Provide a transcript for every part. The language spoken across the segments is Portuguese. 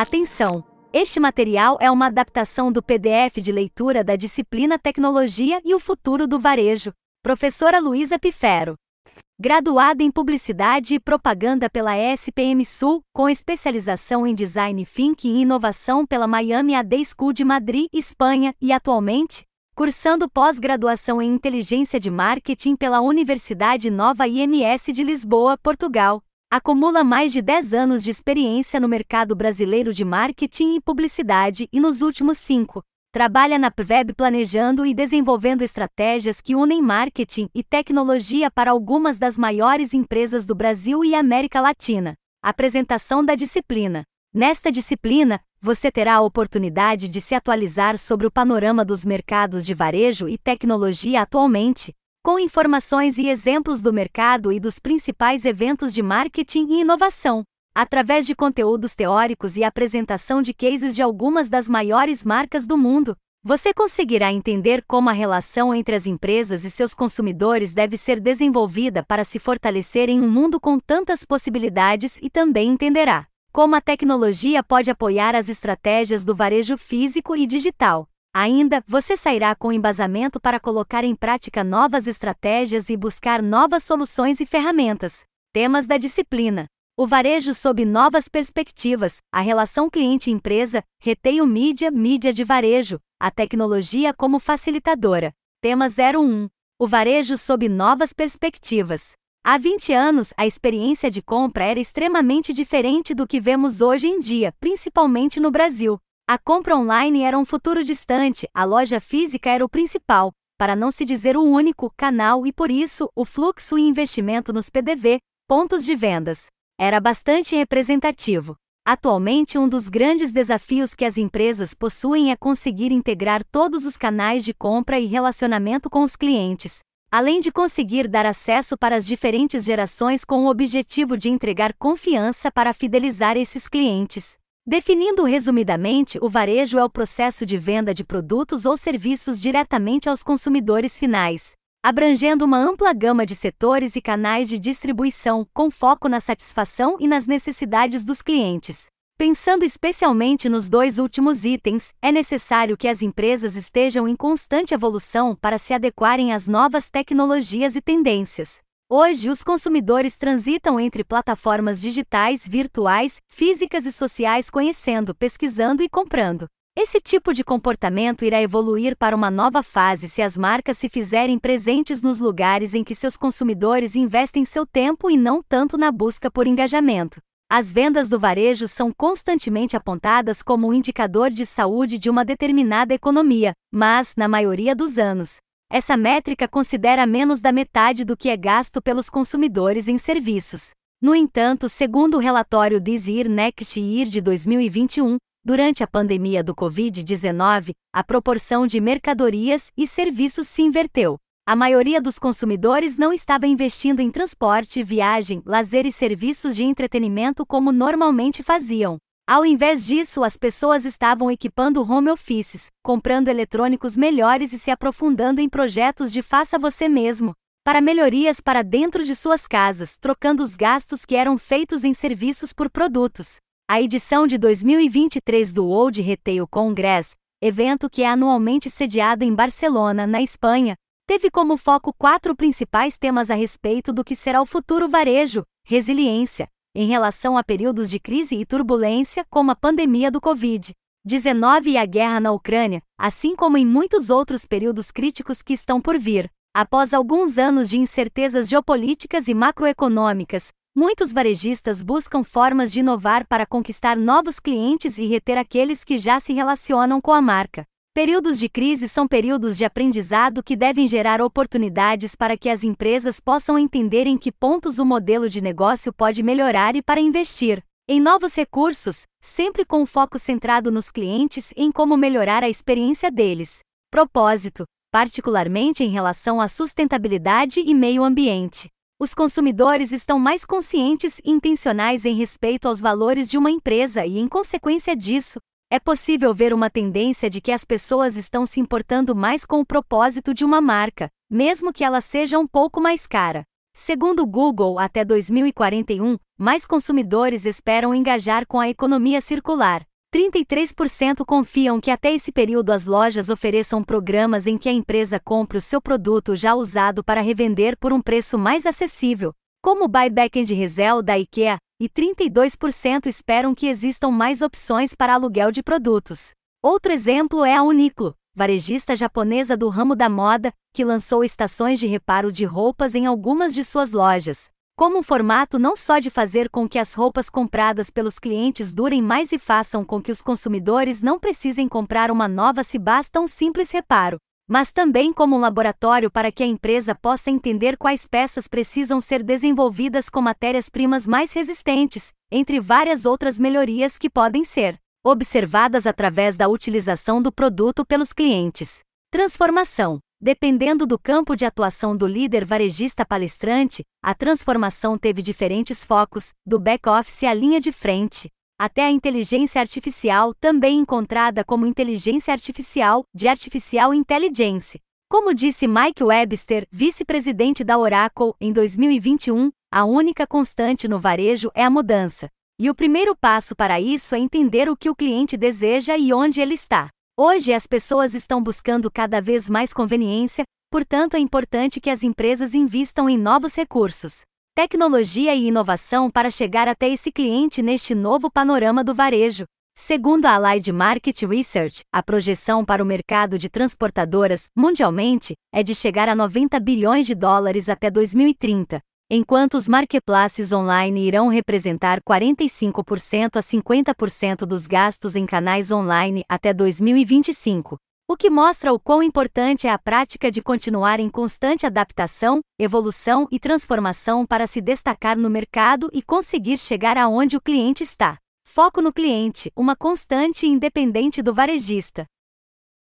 Atenção! Este material é uma adaptação do PDF de leitura da disciplina Tecnologia e o Futuro do Varejo. Professora Luísa Pifero. Graduada em Publicidade e Propaganda pela SPM Sul, com especialização em Design Thinking e Inovação pela Miami AD School de Madrid, Espanha, e atualmente, cursando pós-graduação em Inteligência de Marketing pela Universidade Nova IMS de Lisboa, Portugal. Acumula mais de 10 anos de experiência no mercado brasileiro de marketing e publicidade e nos últimos cinco, Trabalha na PVEB planejando e desenvolvendo estratégias que unem marketing e tecnologia para algumas das maiores empresas do Brasil e América Latina. Apresentação da disciplina. Nesta disciplina, você terá a oportunidade de se atualizar sobre o panorama dos mercados de varejo e tecnologia atualmente, com informações e exemplos do mercado e dos principais eventos de marketing e inovação através de conteúdos teóricos e apresentação de cases de algumas das maiores marcas do mundo. Você conseguirá entender como a relação entre as empresas e seus consumidores deve ser desenvolvida para se fortalecer em um mundo com tantas possibilidades e também entenderá como a tecnologia pode apoiar as estratégias do varejo físico e digital. Ainda, você sairá com embasamento para colocar em prática novas estratégias e buscar novas soluções e ferramentas. Temas da disciplina: o varejo sob novas perspectivas, a relação cliente-empresa, reteio mídia, mídia de varejo, a tecnologia como facilitadora. Tema 01. O varejo sob novas perspectivas. Há 20 anos, a experiência de compra era extremamente diferente do que vemos hoje em dia, principalmente no Brasil. A compra online era um futuro distante, a loja física era o principal, para não se dizer o único, canal e por isso, o fluxo e investimento nos PDV, pontos de vendas, era bastante representativo. Atualmente, um dos grandes desafios que as empresas possuem é conseguir integrar todos os canais de compra e relacionamento com os clientes, além de conseguir dar acesso para as diferentes gerações com o objetivo de entregar confiança para fidelizar esses clientes. Definindo resumidamente, o varejo é o processo de venda de produtos ou serviços diretamente aos consumidores finais, abrangendo uma ampla gama de setores e canais de distribuição, com foco na satisfação e nas necessidades dos clientes. Pensando especialmente nos dois últimos itens, é necessário que as empresas estejam em constante evolução para se adequarem às novas tecnologias e tendências. Hoje, os consumidores transitam entre plataformas digitais, virtuais, físicas e sociais, conhecendo, pesquisando e comprando. Esse tipo de comportamento irá evoluir para uma nova fase se as marcas se fizerem presentes nos lugares em que seus consumidores investem seu tempo e não tanto na busca por engajamento. As vendas do varejo são constantemente apontadas como um indicador de saúde de uma determinada economia, mas, na maioria dos anos, essa métrica considera menos da metade do que é gasto pelos consumidores em serviços. No entanto, segundo o relatório Year Next Year de 2021, Durante a pandemia do Covid-19, a proporção de mercadorias e serviços se inverteu. A maioria dos consumidores não estava investindo em transporte, viagem, lazer e serviços de entretenimento como normalmente faziam. Ao invés disso, as pessoas estavam equipando home offices, comprando eletrônicos melhores e se aprofundando em projetos de faça você mesmo, para melhorias para dentro de suas casas, trocando os gastos que eram feitos em serviços por produtos. A edição de 2023 do World Retail Congress, evento que é anualmente sediado em Barcelona, na Espanha, teve como foco quatro principais temas a respeito do que será o futuro varejo, resiliência, em relação a períodos de crise e turbulência, como a pandemia do Covid-19 e a guerra na Ucrânia, assim como em muitos outros períodos críticos que estão por vir. Após alguns anos de incertezas geopolíticas e macroeconômicas, Muitos varejistas buscam formas de inovar para conquistar novos clientes e reter aqueles que já se relacionam com a marca. Períodos de crise são períodos de aprendizado que devem gerar oportunidades para que as empresas possam entender em que pontos o modelo de negócio pode melhorar e para investir em novos recursos, sempre com o foco centrado nos clientes e em como melhorar a experiência deles. Propósito, particularmente em relação à sustentabilidade e meio ambiente os consumidores estão mais conscientes e intencionais em respeito aos valores de uma empresa e, em consequência disso, é possível ver uma tendência de que as pessoas estão se importando mais com o propósito de uma marca, mesmo que ela seja um pouco mais cara. Segundo o Google, até 2041, mais consumidores esperam engajar com a economia circular. 33% confiam que até esse período as lojas ofereçam programas em que a empresa compre o seu produto já usado para revender por um preço mais acessível, como o buyback and resell da IKEA, e 32% esperam que existam mais opções para aluguel de produtos. Outro exemplo é a Uniqlo, varejista japonesa do ramo da moda, que lançou estações de reparo de roupas em algumas de suas lojas. Como um formato não só de fazer com que as roupas compradas pelos clientes durem mais e façam com que os consumidores não precisem comprar uma nova se basta um simples reparo, mas também como um laboratório para que a empresa possa entender quais peças precisam ser desenvolvidas com matérias-primas mais resistentes, entre várias outras melhorias que podem ser observadas através da utilização do produto pelos clientes. Transformação. Dependendo do campo de atuação do líder varejista palestrante, a transformação teve diferentes focos, do back-office à linha de frente, até a inteligência artificial, também encontrada como inteligência artificial, de artificial intelligence. Como disse Mike Webster, vice-presidente da Oracle, em 2021, a única constante no varejo é a mudança. E o primeiro passo para isso é entender o que o cliente deseja e onde ele está. Hoje as pessoas estão buscando cada vez mais conveniência, portanto é importante que as empresas invistam em novos recursos, tecnologia e inovação para chegar até esse cliente neste novo panorama do varejo. Segundo a Allied Market Research, a projeção para o mercado de transportadoras, mundialmente, é de chegar a 90 bilhões de dólares até 2030, enquanto os marketplaces online irão representar 45% a 50% dos gastos em canais online até 2025. O que mostra o quão importante é a prática de continuar em constante adaptação, evolução e transformação para se destacar no mercado e conseguir chegar aonde o cliente está. Foco no cliente, uma constante independente do varejista.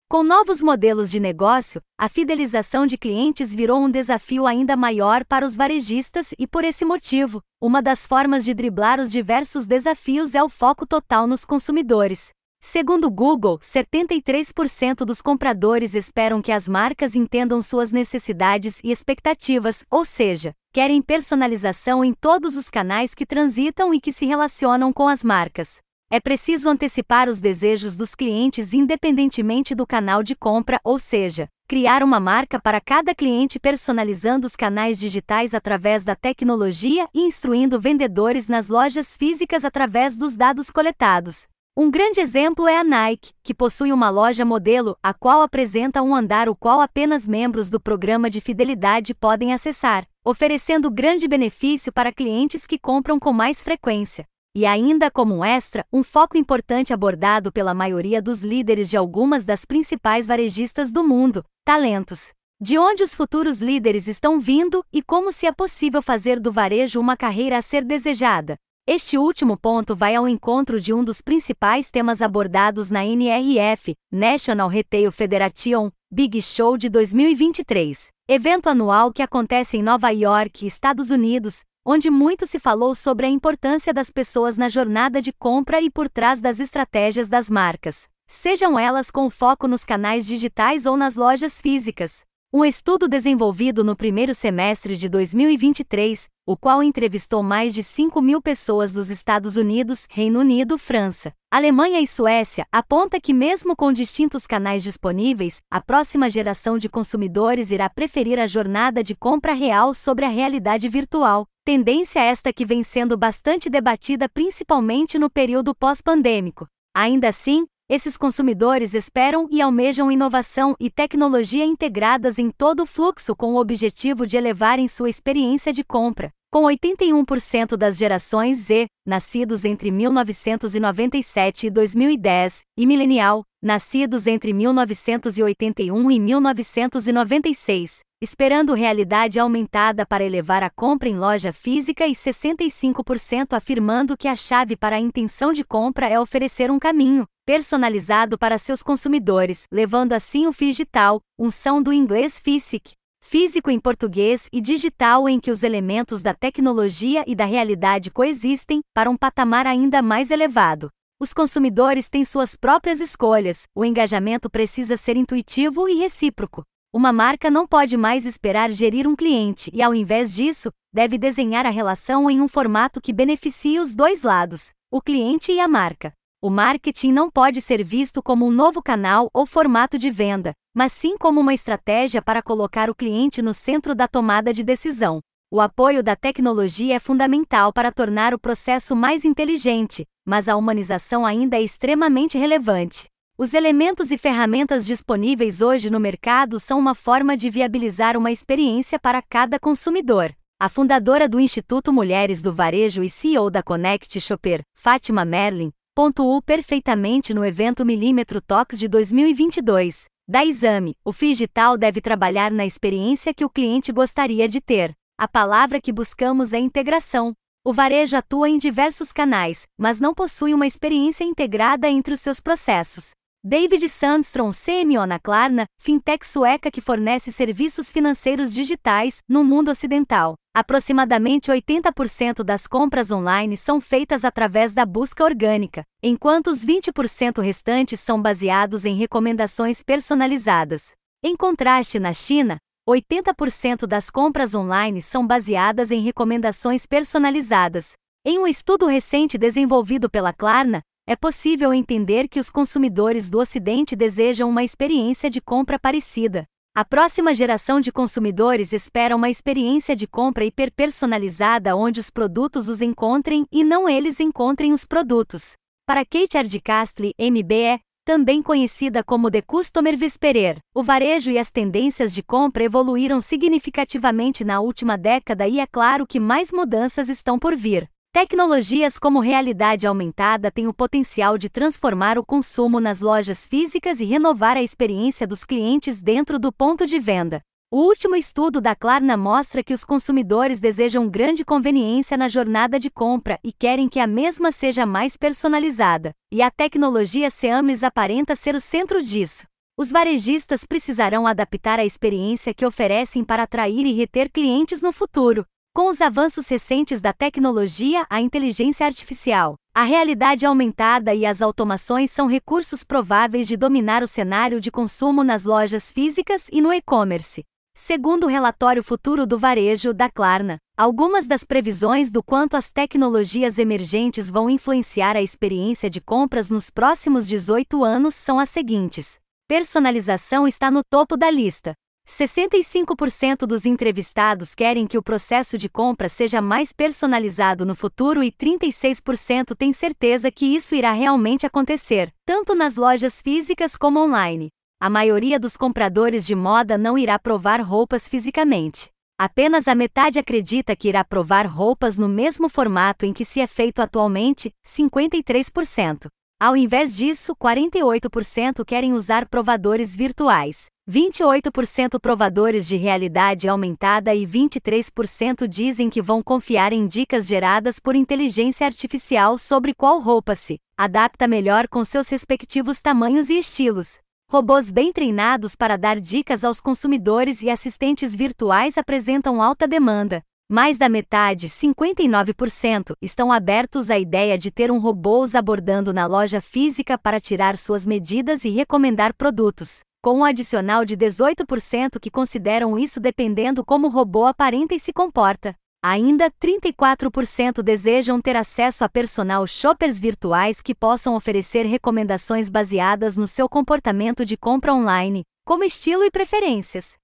Com novos modelos de negócio, a fidelização de clientes virou um desafio ainda maior para os varejistas e, por esse motivo, uma das formas de driblar os diversos desafios é o foco total nos consumidores. Segundo Google, 73% dos compradores esperam que as marcas entendam suas necessidades e expectativas, ou seja, querem personalização em todos os canais que transitam e que se relacionam com as marcas. É preciso antecipar os desejos dos clientes independentemente do canal de compra, ou seja, criar uma marca para cada cliente personalizando os canais digitais através da tecnologia e instruindo vendedores nas lojas físicas através dos dados coletados. Um grande exemplo é a Nike, que possui uma loja modelo, a qual apresenta um andar o qual apenas membros do programa de fidelidade podem acessar, oferecendo grande benefício para clientes que compram com mais frequência. E ainda como um extra, um foco importante abordado pela maioria dos líderes de algumas das principais varejistas do mundo: talentos. De onde os futuros líderes estão vindo e como se é possível fazer do varejo uma carreira a ser desejada. Este último ponto vai ao encontro de um dos principais temas abordados na NRF, National Retail Federation, Big Show de 2023, evento anual que acontece em Nova York, Estados Unidos, onde muito se falou sobre a importância das pessoas na jornada de compra e por trás das estratégias das marcas, sejam elas com foco nos canais digitais ou nas lojas físicas. Um estudo desenvolvido no primeiro semestre de 2023, o qual entrevistou mais de 5 mil pessoas dos Estados Unidos, Reino Unido, França, Alemanha e Suécia, aponta que, mesmo com distintos canais disponíveis, a próxima geração de consumidores irá preferir a jornada de compra real sobre a realidade virtual. Tendência esta que vem sendo bastante debatida principalmente no período pós-pandêmico. Ainda assim, esses consumidores esperam e almejam inovação e tecnologia integradas em todo o fluxo com o objetivo de elevarem sua experiência de compra. Com 81% das gerações Z, nascidos entre 1997 e 2010, e millennial, nascidos entre 1981 e 1996, esperando realidade aumentada para elevar a compra em loja física e 65% afirmando que a chave para a intenção de compra é oferecer um caminho personalizado para seus consumidores, levando assim o digital, unção do inglês FISIC, físico em português e digital em que os elementos da tecnologia e da realidade coexistem, para um patamar ainda mais elevado. Os consumidores têm suas próprias escolhas, o engajamento precisa ser intuitivo e recíproco. Uma marca não pode mais esperar gerir um cliente e, ao invés disso, deve desenhar a relação em um formato que beneficie os dois lados, o cliente e a marca. O marketing não pode ser visto como um novo canal ou formato de venda, mas sim como uma estratégia para colocar o cliente no centro da tomada de decisão. O apoio da tecnologia é fundamental para tornar o processo mais inteligente, mas a humanização ainda é extremamente relevante. Os elementos e ferramentas disponíveis hoje no mercado são uma forma de viabilizar uma experiência para cada consumidor. A fundadora do Instituto Mulheres do Varejo e CEO da Connect Shopper, Fátima Merlin, pontuou perfeitamente no evento Milímetro Talks de 2022. Da Exame, o Figital deve trabalhar na experiência que o cliente gostaria de ter. A palavra que buscamos é integração. O varejo atua em diversos canais, mas não possui uma experiência integrada entre os seus processos. David Sandstrom, CMO na Klarna, fintech sueca que fornece serviços financeiros digitais no mundo ocidental. Aproximadamente 80% das compras online são feitas através da busca orgânica, enquanto os 20% restantes são baseados em recomendações personalizadas. Em contraste, na China, 80% das compras online são baseadas em recomendações personalizadas. Em um estudo recente desenvolvido pela Klarna, é possível entender que os consumidores do Ocidente desejam uma experiência de compra parecida. A próxima geração de consumidores espera uma experiência de compra hiperpersonalizada onde os produtos os encontrem e não eles encontrem os produtos. Para Kate Ardicastli, MBE, também conhecida como The Customer Whisperer, o varejo e as tendências de compra evoluíram significativamente na última década e é claro que mais mudanças estão por vir. Tecnologias como realidade aumentada têm o potencial de transformar o consumo nas lojas físicas e renovar a experiência dos clientes dentro do ponto de venda. O último estudo da Klarna mostra que os consumidores desejam grande conveniência na jornada de compra e querem que a mesma seja mais personalizada, e a tecnologia Seamless aparenta ser o centro disso. Os varejistas precisarão adaptar a experiência que oferecem para atrair e reter clientes no futuro, com os avanços recentes da tecnologia, a inteligência artificial, a realidade aumentada e as automações são recursos prováveis de dominar o cenário de consumo nas lojas físicas e no e-commerce. Segundo o relatório Futuro do Varejo da Klarna, algumas das previsões do quanto as tecnologias emergentes vão influenciar a experiência de compras nos próximos 18 anos são as seguintes: personalização está no topo da lista. 65% dos entrevistados querem que o processo de compra seja mais personalizado no futuro e 36% têm certeza que isso irá realmente acontecer, tanto nas lojas físicas como online. A maioria dos compradores de moda não irá provar roupas fisicamente. Apenas a metade acredita que irá provar roupas no mesmo formato em que se é feito atualmente, 53%. Ao invés disso, 48% querem usar provadores virtuais, 28% provadores de realidade aumentada e 23% dizem que vão confiar em dicas geradas por inteligência artificial sobre qual roupa se adapta melhor com seus respectivos tamanhos e estilos. Robôs bem treinados para dar dicas aos consumidores e assistentes virtuais apresentam alta demanda. Mais da metade, 59%, estão abertos à ideia de ter um robô os abordando na loja física para tirar suas medidas e recomendar produtos, com um adicional de 18% que consideram isso dependendo como o robô aparenta e se comporta. Ainda, 34% desejam ter acesso a personal shoppers virtuais que possam oferecer recomendações baseadas no seu comportamento de compra online, como estilo e preferências.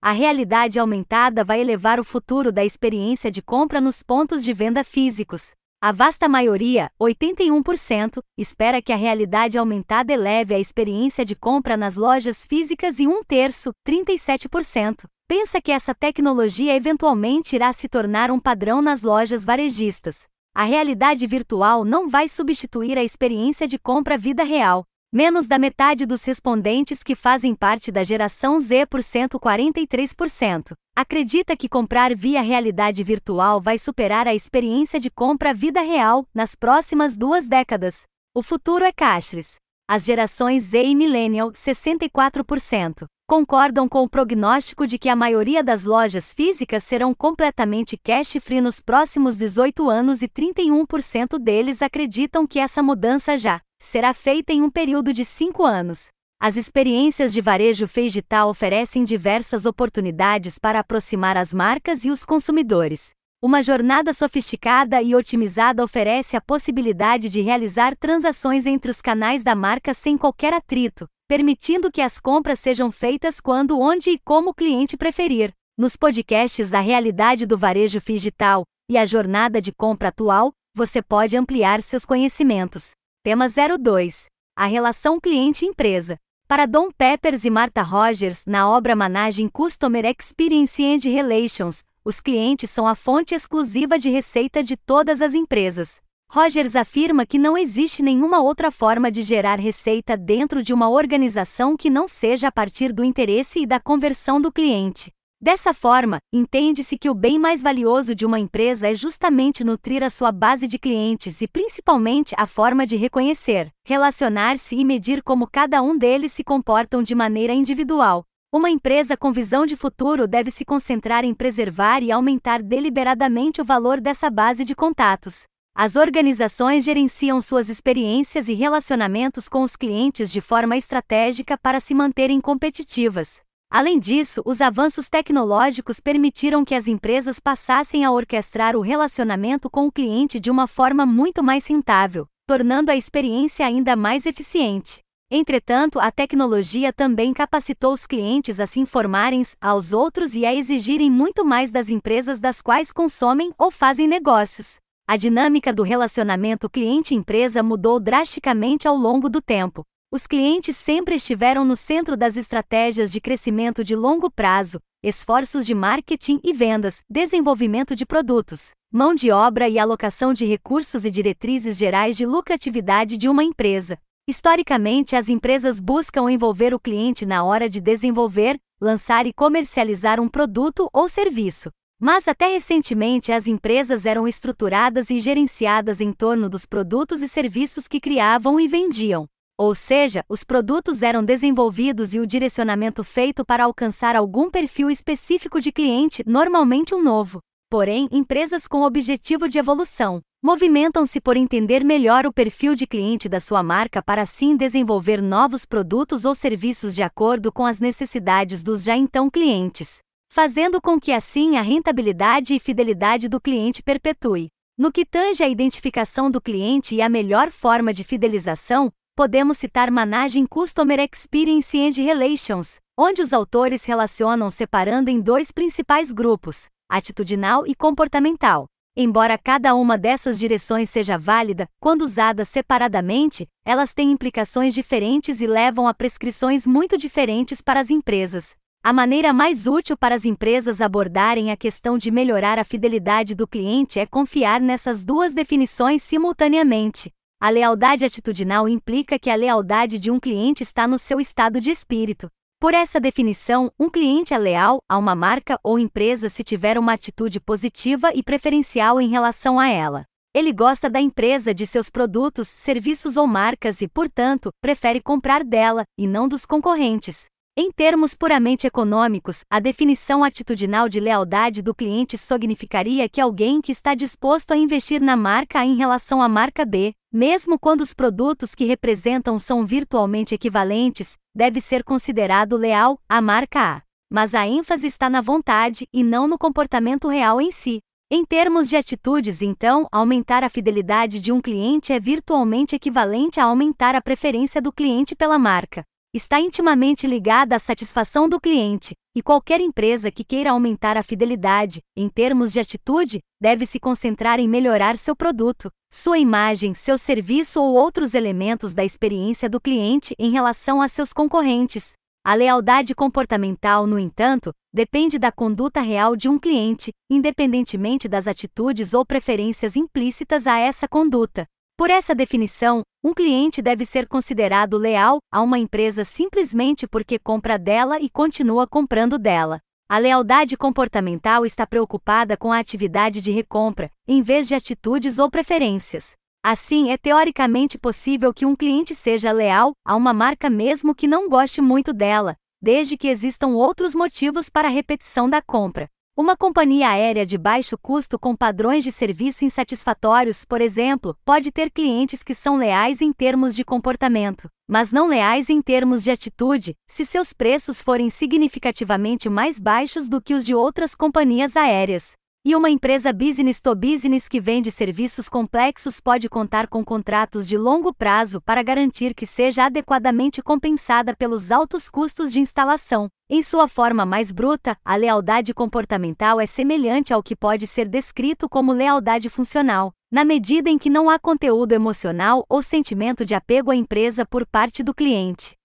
A realidade aumentada vai elevar o futuro da experiência de compra nos pontos de venda físicos. A vasta maioria, 81%, espera que a realidade aumentada eleve a experiência de compra nas lojas físicas e um terço, 37%, pensa que essa tecnologia eventualmente irá se tornar um padrão nas lojas varejistas. A realidade virtual não vai substituir a experiência de compra vida real, Menos da metade dos respondentes que fazem parte da geração Z por 143%, acredita que comprar via realidade virtual vai superar a experiência de compra vida real nas próximas duas décadas. O futuro é cashless. As gerações Z e Millennial, 64%, concordam com o prognóstico de que a maioria das lojas físicas serão completamente cash-free nos próximos 18 anos e 31% deles acreditam que essa mudança já será feita em um período de cinco anos. As experiências de varejo digital oferecem diversas oportunidades para aproximar as marcas e os consumidores. Uma jornada sofisticada e otimizada oferece a possibilidade de realizar transações entre os canais da marca sem qualquer atrito, permitindo que as compras sejam feitas quando, onde e como o cliente preferir. Nos podcasts da realidade do varejo digital e a jornada de compra atual, você pode ampliar seus conhecimentos. Tema 02: A relação cliente-empresa. Para Dom Peppers e Martha Rogers, na obra Managing Customer Experience and Relations, os clientes são a fonte exclusiva de receita de todas as empresas. Rogers afirma que não existe nenhuma outra forma de gerar receita dentro de uma organização que não seja a partir do interesse e da conversão do cliente. Dessa forma, entende-se que o bem mais valioso de uma empresa é justamente nutrir a sua base de clientes e principalmente a forma de reconhecer, relacionar-se e medir como cada um deles se comportam de maneira individual. Uma empresa com visão de futuro deve se concentrar em preservar e aumentar deliberadamente o valor dessa base de contatos. As organizações gerenciam suas experiências e relacionamentos com os clientes de forma estratégica para se manterem competitivas. Além disso, os avanços tecnológicos permitiram que as empresas passassem a orquestrar o relacionamento com o cliente de uma forma muito mais rentável, tornando a experiência ainda mais eficiente. Entretanto, a tecnologia também capacitou os clientes a se informarem aos outros e a exigirem muito mais das empresas das quais consomem ou fazem negócios. A dinâmica do relacionamento cliente-empresa mudou drasticamente ao longo do tempo, os clientes sempre estiveram no centro das estratégias de crescimento de longo prazo, esforços de marketing e vendas, desenvolvimento de produtos, mão de obra e alocação de recursos e diretrizes gerais de lucratividade de uma empresa. Historicamente, as empresas buscam envolver o cliente na hora de desenvolver, lançar e comercializar um produto ou serviço. Mas até recentemente as empresas eram estruturadas e gerenciadas em torno dos produtos e serviços que criavam e vendiam. Ou seja, os produtos eram desenvolvidos e o direcionamento feito para alcançar algum perfil específico de cliente, normalmente um novo. Porém, empresas com objetivo de evolução movimentam-se por entender melhor o perfil de cliente da sua marca para assim desenvolver novos produtos ou serviços de acordo com as necessidades dos já então clientes, fazendo com que assim a rentabilidade e fidelidade do cliente perpetue. No que tange à identificação do cliente e a melhor forma de fidelização, podemos citar Managing Customer Experience and Relations, onde os autores relacionam separando em dois principais grupos, atitudinal e comportamental. Embora cada uma dessas direções seja válida, quando usadas separadamente, elas têm implicações diferentes e levam a prescrições muito diferentes para as empresas. A maneira mais útil para as empresas abordarem a questão de melhorar a fidelidade do cliente é confiar nessas duas definições simultaneamente. A lealdade atitudinal implica que a lealdade de um cliente está no seu estado de espírito. Por essa definição, um cliente é leal a uma marca ou empresa se tiver uma atitude positiva e preferencial em relação a ela. Ele gosta da empresa, de seus produtos, serviços ou marcas e, portanto, prefere comprar dela, e não dos concorrentes. Em termos puramente econômicos, a definição atitudinal de lealdade do cliente significaria que alguém que está disposto a investir na marca A em relação à marca B, mesmo quando os produtos que representam são virtualmente equivalentes, deve ser considerado leal à marca A. Mas a ênfase está na vontade e não no comportamento real em si. Em termos de atitudes, então, aumentar a fidelidade de um cliente é virtualmente equivalente a aumentar a preferência do cliente pela marca está intimamente ligada à satisfação do cliente, e qualquer empresa que queira aumentar a fidelidade, em termos de atitude, deve se concentrar em melhorar seu produto, sua imagem, seu serviço ou outros elementos da experiência do cliente em relação a seus concorrentes. A lealdade comportamental, no entanto, depende da conduta real de um cliente, independentemente das atitudes ou preferências implícitas a essa conduta. Por essa definição, um cliente deve ser considerado leal a uma empresa simplesmente porque compra dela e continua comprando dela. A lealdade comportamental está preocupada com a atividade de recompra, em vez de atitudes ou preferências. Assim, é teoricamente possível que um cliente seja leal a uma marca mesmo que não goste muito dela, desde que existam outros motivos para a repetição da compra. Uma companhia aérea de baixo custo com padrões de serviço insatisfatórios, por exemplo, pode ter clientes que são leais em termos de comportamento, mas não leais em termos de atitude, se seus preços forem significativamente mais baixos do que os de outras companhias aéreas. E uma empresa business to business que vende serviços complexos pode contar com contratos de longo prazo para garantir que seja adequadamente compensada pelos altos custos de instalação. Em sua forma mais bruta, a lealdade comportamental é semelhante ao que pode ser descrito como lealdade funcional, na medida em que não há conteúdo emocional ou sentimento de apego à empresa por parte do cliente.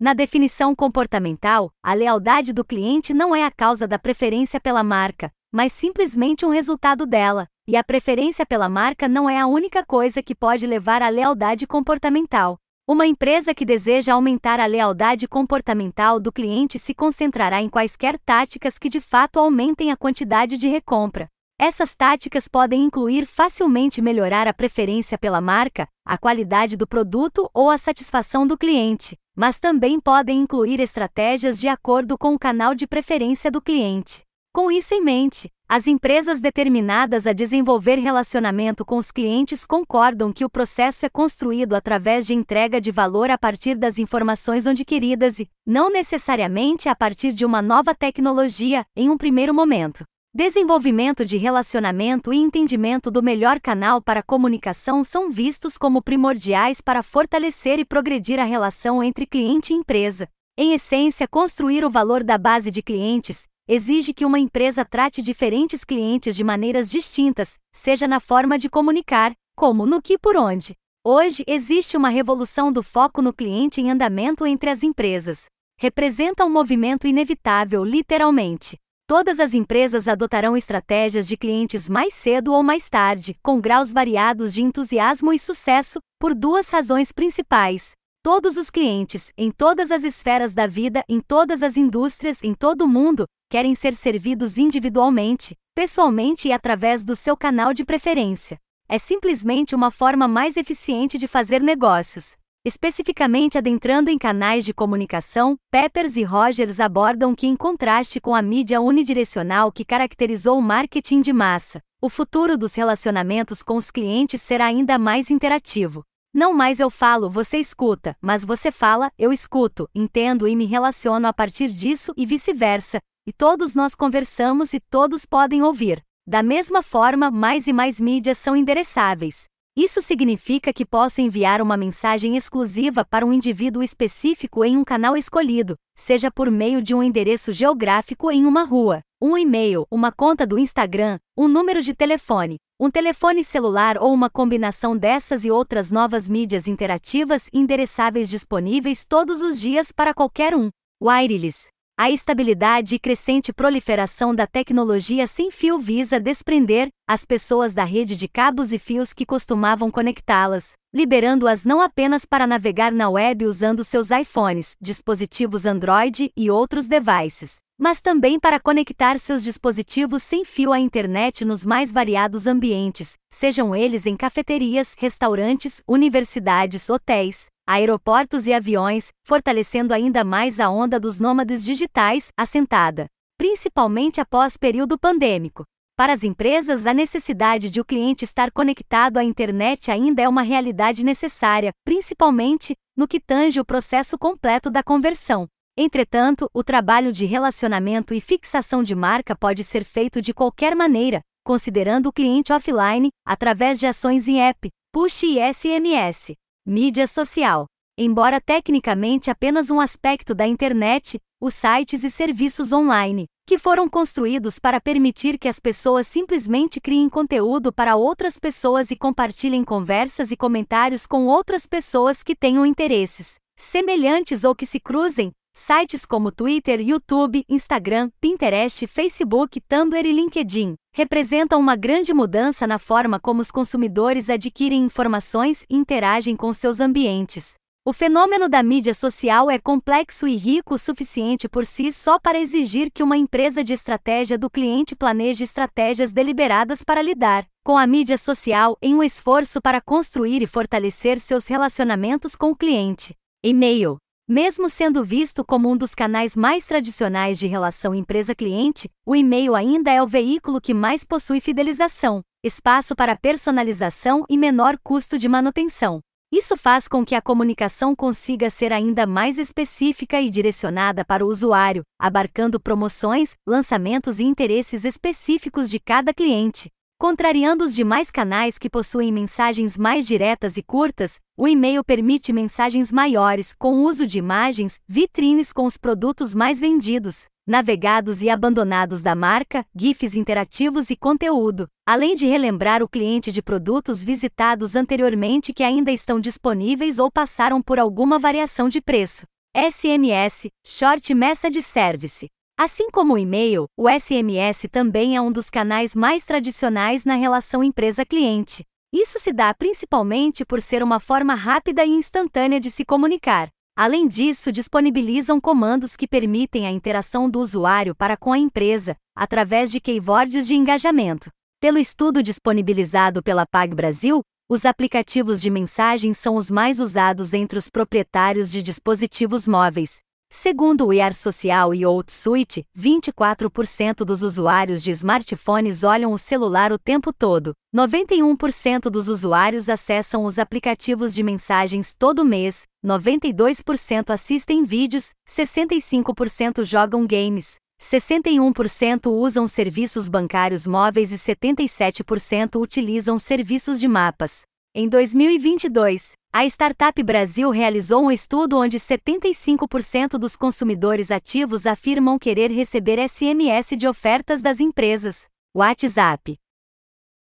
Na definição comportamental, a lealdade do cliente não é a causa da preferência pela marca, mas simplesmente um resultado dela, e a preferência pela marca não é a única coisa que pode levar à lealdade comportamental. Uma empresa que deseja aumentar a lealdade comportamental do cliente se concentrará em quaisquer táticas que de fato aumentem a quantidade de recompra. Essas táticas podem incluir facilmente melhorar a preferência pela marca, a qualidade do produto ou a satisfação do cliente, mas também podem incluir estratégias de acordo com o canal de preferência do cliente. Com isso em mente, as empresas determinadas a desenvolver relacionamento com os clientes concordam que o processo é construído através de entrega de valor a partir das informações adquiridas e, não necessariamente a partir de uma nova tecnologia, em um primeiro momento. Desenvolvimento de relacionamento e entendimento do melhor canal para comunicação são vistos como primordiais para fortalecer e progredir a relação entre cliente e empresa. Em essência, construir o valor da base de clientes exige que uma empresa trate diferentes clientes de maneiras distintas, seja na forma de comunicar, como no que e por onde. Hoje existe uma revolução do foco no cliente em andamento entre as empresas. Representa um movimento inevitável, literalmente. Todas as empresas adotarão estratégias de clientes mais cedo ou mais tarde, com graus variados de entusiasmo e sucesso, por duas razões principais. Todos os clientes, em todas as esferas da vida, em todas as indústrias, em todo o mundo, querem ser servidos individualmente, pessoalmente e através do seu canal de preferência. É simplesmente uma forma mais eficiente de fazer negócios. Especificamente adentrando em canais de comunicação, Peppers e Rogers abordam que, em contraste com a mídia unidirecional que caracterizou o marketing de massa, o futuro dos relacionamentos com os clientes será ainda mais interativo. Não mais eu falo, você escuta, mas você fala, eu escuto, entendo e me relaciono a partir disso e vice-versa, e todos nós conversamos e todos podem ouvir. Da mesma forma, mais e mais mídias são endereçáveis. Isso significa que posso enviar uma mensagem exclusiva para um indivíduo específico em um canal escolhido, seja por meio de um endereço geográfico em uma rua, um e-mail, uma conta do Instagram, um número de telefone, um telefone celular ou uma combinação dessas e outras novas mídias interativas endereçáveis disponíveis todos os dias para qualquer um. Wireless a estabilidade e crescente proliferação da tecnologia sem fio visa desprender as pessoas da rede de cabos e fios que costumavam conectá-las, liberando-as não apenas para navegar na web usando seus iPhones, dispositivos Android e outros devices, mas também para conectar seus dispositivos sem fio à internet nos mais variados ambientes, sejam eles em cafeterias, restaurantes, universidades, hotéis, aeroportos e aviões, fortalecendo ainda mais a onda dos nômades digitais, assentada, principalmente após período pandêmico. Para as empresas, a necessidade de o cliente estar conectado à internet ainda é uma realidade necessária, principalmente no que tange o processo completo da conversão. Entretanto, o trabalho de relacionamento e fixação de marca pode ser feito de qualquer maneira, considerando o cliente offline, através de ações em app, push e SMS. Mídia social. Embora tecnicamente apenas um aspecto da internet, os sites e serviços online, que foram construídos para permitir que as pessoas simplesmente criem conteúdo para outras pessoas e compartilhem conversas e comentários com outras pessoas que tenham interesses semelhantes ou que se cruzem, Sites como Twitter, YouTube, Instagram, Pinterest, Facebook, Tumblr e LinkedIn representam uma grande mudança na forma como os consumidores adquirem informações e interagem com seus ambientes. O fenômeno da mídia social é complexo e rico o suficiente por si só para exigir que uma empresa de estratégia do cliente planeje estratégias deliberadas para lidar com a mídia social em um esforço para construir e fortalecer seus relacionamentos com o cliente. E-mail mesmo sendo visto como um dos canais mais tradicionais de relação empresa-cliente, o e-mail ainda é o veículo que mais possui fidelização, espaço para personalização e menor custo de manutenção. Isso faz com que a comunicação consiga ser ainda mais específica e direcionada para o usuário, abarcando promoções, lançamentos e interesses específicos de cada cliente. Contrariando os demais canais que possuem mensagens mais diretas e curtas, o e-mail permite mensagens maiores com uso de imagens, vitrines com os produtos mais vendidos, navegados e abandonados da marca, GIFs interativos e conteúdo, além de relembrar o cliente de produtos visitados anteriormente que ainda estão disponíveis ou passaram por alguma variação de preço. SMS Short Message Service Assim como o e-mail, o SMS também é um dos canais mais tradicionais na relação empresa-cliente. Isso se dá principalmente por ser uma forma rápida e instantânea de se comunicar. Além disso, disponibilizam comandos que permitem a interação do usuário para com a empresa, através de keywords de engajamento. Pelo estudo disponibilizado pela Pag Brasil, os aplicativos de mensagem são os mais usados entre os proprietários de dispositivos móveis, Segundo o IAR Social e Outsuite, 24% dos usuários de smartphones olham o celular o tempo todo, 91% dos usuários acessam os aplicativos de mensagens todo mês, 92% assistem vídeos, 65% jogam games, 61% usam serviços bancários móveis e 77% utilizam serviços de mapas. Em 2022, a Startup Brasil realizou um estudo onde 75% dos consumidores ativos afirmam querer receber SMS de ofertas das empresas. WhatsApp.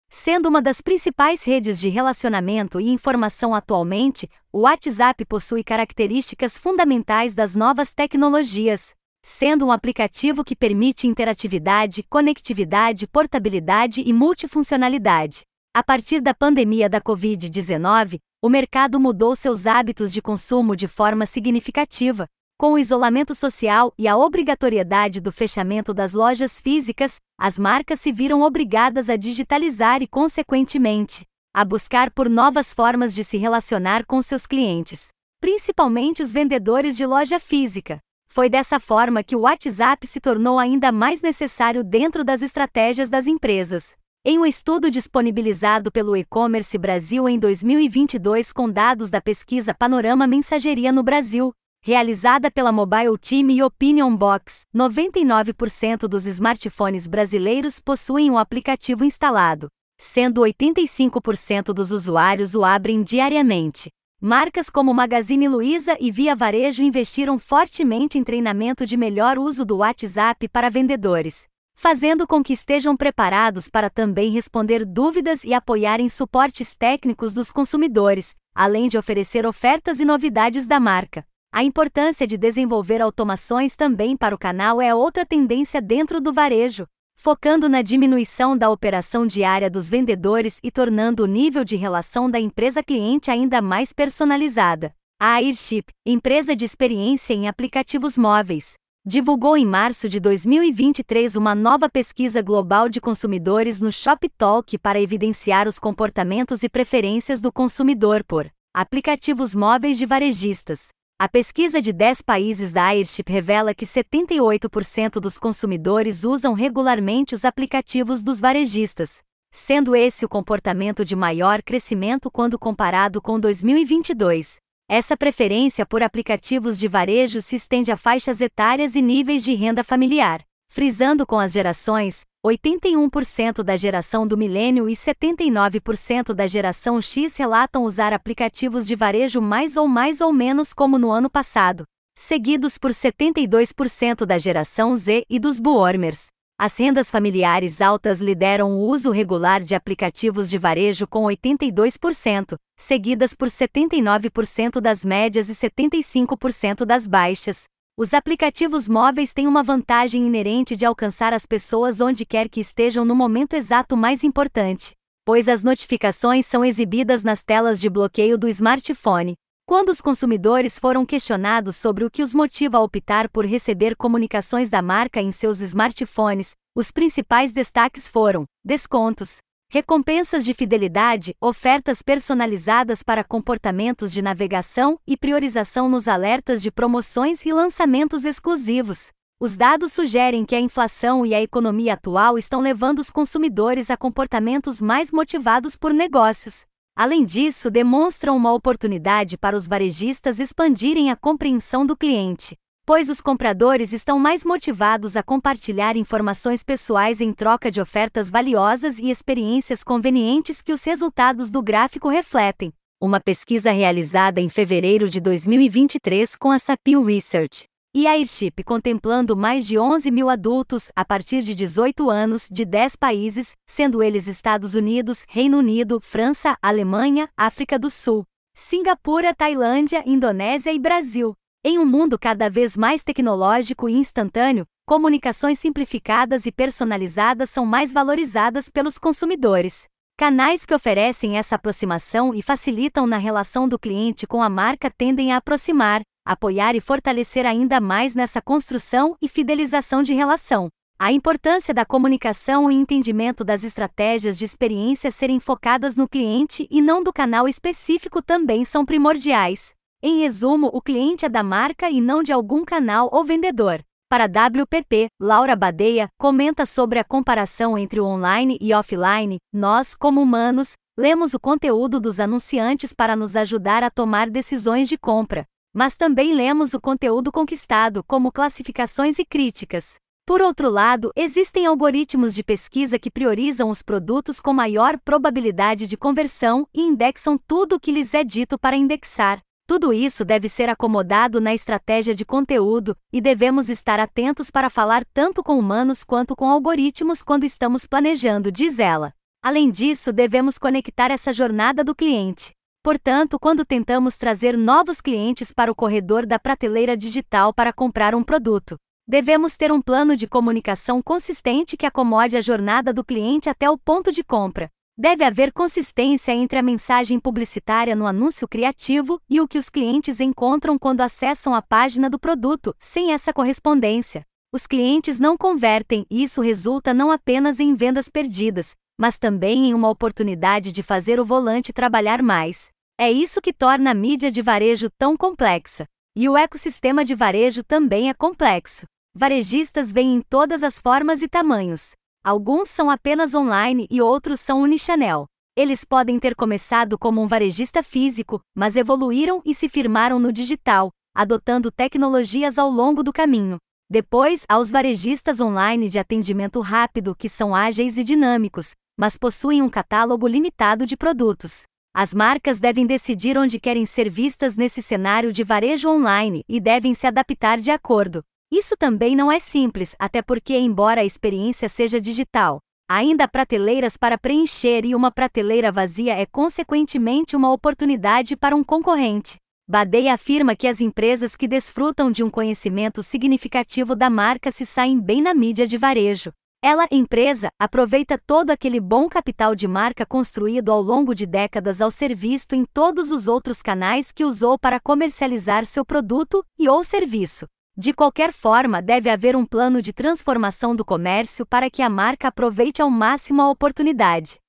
Sendo uma das principais redes de relacionamento e informação atualmente, o WhatsApp possui características fundamentais das novas tecnologias, sendo um aplicativo que permite interatividade, conectividade, portabilidade e multifuncionalidade. A partir da pandemia da Covid-19, o mercado mudou seus hábitos de consumo de forma significativa. Com o isolamento social e a obrigatoriedade do fechamento das lojas físicas, as marcas se viram obrigadas a digitalizar e, consequentemente, a buscar por novas formas de se relacionar com seus clientes, principalmente os vendedores de loja física. Foi dessa forma que o WhatsApp se tornou ainda mais necessário dentro das estratégias das empresas. Em um estudo disponibilizado pelo E-Commerce Brasil em 2022 com dados da pesquisa Panorama Mensageria no Brasil, realizada pela Mobile Team e Opinion Box, 99% dos smartphones brasileiros possuem um aplicativo instalado, sendo 85% dos usuários o abrem diariamente. Marcas como Magazine Luiza e Via Varejo investiram fortemente em treinamento de melhor uso do WhatsApp para vendedores fazendo com que estejam preparados para também responder dúvidas e apoiarem suportes técnicos dos consumidores, além de oferecer ofertas e novidades da marca. A importância de desenvolver automações também para o canal é outra tendência dentro do varejo, focando na diminuição da operação diária dos vendedores e tornando o nível de relação da empresa cliente ainda mais personalizada. A Airship, empresa de experiência em aplicativos móveis, divulgou em março de 2023 uma nova pesquisa global de consumidores no ShopTalk para evidenciar os comportamentos e preferências do consumidor por aplicativos móveis de varejistas. A pesquisa de 10 países da Airship revela que 78% dos consumidores usam regularmente os aplicativos dos varejistas, sendo esse o comportamento de maior crescimento quando comparado com 2022. Essa preferência por aplicativos de varejo se estende a faixas etárias e níveis de renda familiar, frisando com as gerações, 81% da geração do milênio e 79% da geração X relatam usar aplicativos de varejo mais ou mais ou menos como no ano passado, seguidos por 72% da geração Z e dos boomers. As rendas familiares altas lideram o uso regular de aplicativos de varejo com 82%, seguidas por 79% das médias e 75% das baixas. Os aplicativos móveis têm uma vantagem inerente de alcançar as pessoas onde quer que estejam no momento exato mais importante, pois as notificações são exibidas nas telas de bloqueio do smartphone, quando os consumidores foram questionados sobre o que os motiva a optar por receber comunicações da marca em seus smartphones, os principais destaques foram descontos, recompensas de fidelidade, ofertas personalizadas para comportamentos de navegação e priorização nos alertas de promoções e lançamentos exclusivos. Os dados sugerem que a inflação e a economia atual estão levando os consumidores a comportamentos mais motivados por negócios. Além disso, demonstram uma oportunidade para os varejistas expandirem a compreensão do cliente, pois os compradores estão mais motivados a compartilhar informações pessoais em troca de ofertas valiosas e experiências convenientes que os resultados do gráfico refletem. Uma pesquisa realizada em fevereiro de 2023 com a Sapio Research e Airship contemplando mais de 11 mil adultos a partir de 18 anos de 10 países, sendo eles Estados Unidos, Reino Unido, França, Alemanha, África do Sul, Singapura, Tailândia, Indonésia e Brasil. Em um mundo cada vez mais tecnológico e instantâneo, comunicações simplificadas e personalizadas são mais valorizadas pelos consumidores. Canais que oferecem essa aproximação e facilitam na relação do cliente com a marca tendem a aproximar, apoiar e fortalecer ainda mais nessa construção e fidelização de relação. A importância da comunicação e entendimento das estratégias de experiência serem focadas no cliente e não do canal específico também são primordiais. Em resumo, o cliente é da marca e não de algum canal ou vendedor. Para WPP, Laura Badeia comenta sobre a comparação entre o online e offline. Nós, como humanos, lemos o conteúdo dos anunciantes para nos ajudar a tomar decisões de compra mas também lemos o conteúdo conquistado, como classificações e críticas. Por outro lado, existem algoritmos de pesquisa que priorizam os produtos com maior probabilidade de conversão e indexam tudo o que lhes é dito para indexar. Tudo isso deve ser acomodado na estratégia de conteúdo, e devemos estar atentos para falar tanto com humanos quanto com algoritmos quando estamos planejando, diz ela. Além disso, devemos conectar essa jornada do cliente. Portanto, quando tentamos trazer novos clientes para o corredor da prateleira digital para comprar um produto, devemos ter um plano de comunicação consistente que acomode a jornada do cliente até o ponto de compra. Deve haver consistência entre a mensagem publicitária no anúncio criativo e o que os clientes encontram quando acessam a página do produto. Sem essa correspondência, os clientes não convertem e isso resulta não apenas em vendas perdidas, mas também em uma oportunidade de fazer o volante trabalhar mais. É isso que torna a mídia de varejo tão complexa. E o ecossistema de varejo também é complexo. Varejistas vêm em todas as formas e tamanhos. Alguns são apenas online e outros são unichannel. Eles podem ter começado como um varejista físico, mas evoluíram e se firmaram no digital, adotando tecnologias ao longo do caminho. Depois, há os varejistas online de atendimento rápido que são ágeis e dinâmicos, mas possuem um catálogo limitado de produtos. As marcas devem decidir onde querem ser vistas nesse cenário de varejo online e devem se adaptar de acordo. Isso também não é simples, até porque, embora a experiência seja digital, ainda há prateleiras para preencher e uma prateleira vazia é consequentemente uma oportunidade para um concorrente. Badei afirma que as empresas que desfrutam de um conhecimento significativo da marca se saem bem na mídia de varejo. Ela, empresa, aproveita todo aquele bom capital de marca construído ao longo de décadas ao ser visto em todos os outros canais que usou para comercializar seu produto e ou serviço. De qualquer forma, deve haver um plano de transformação do comércio para que a marca aproveite ao máximo a oportunidade.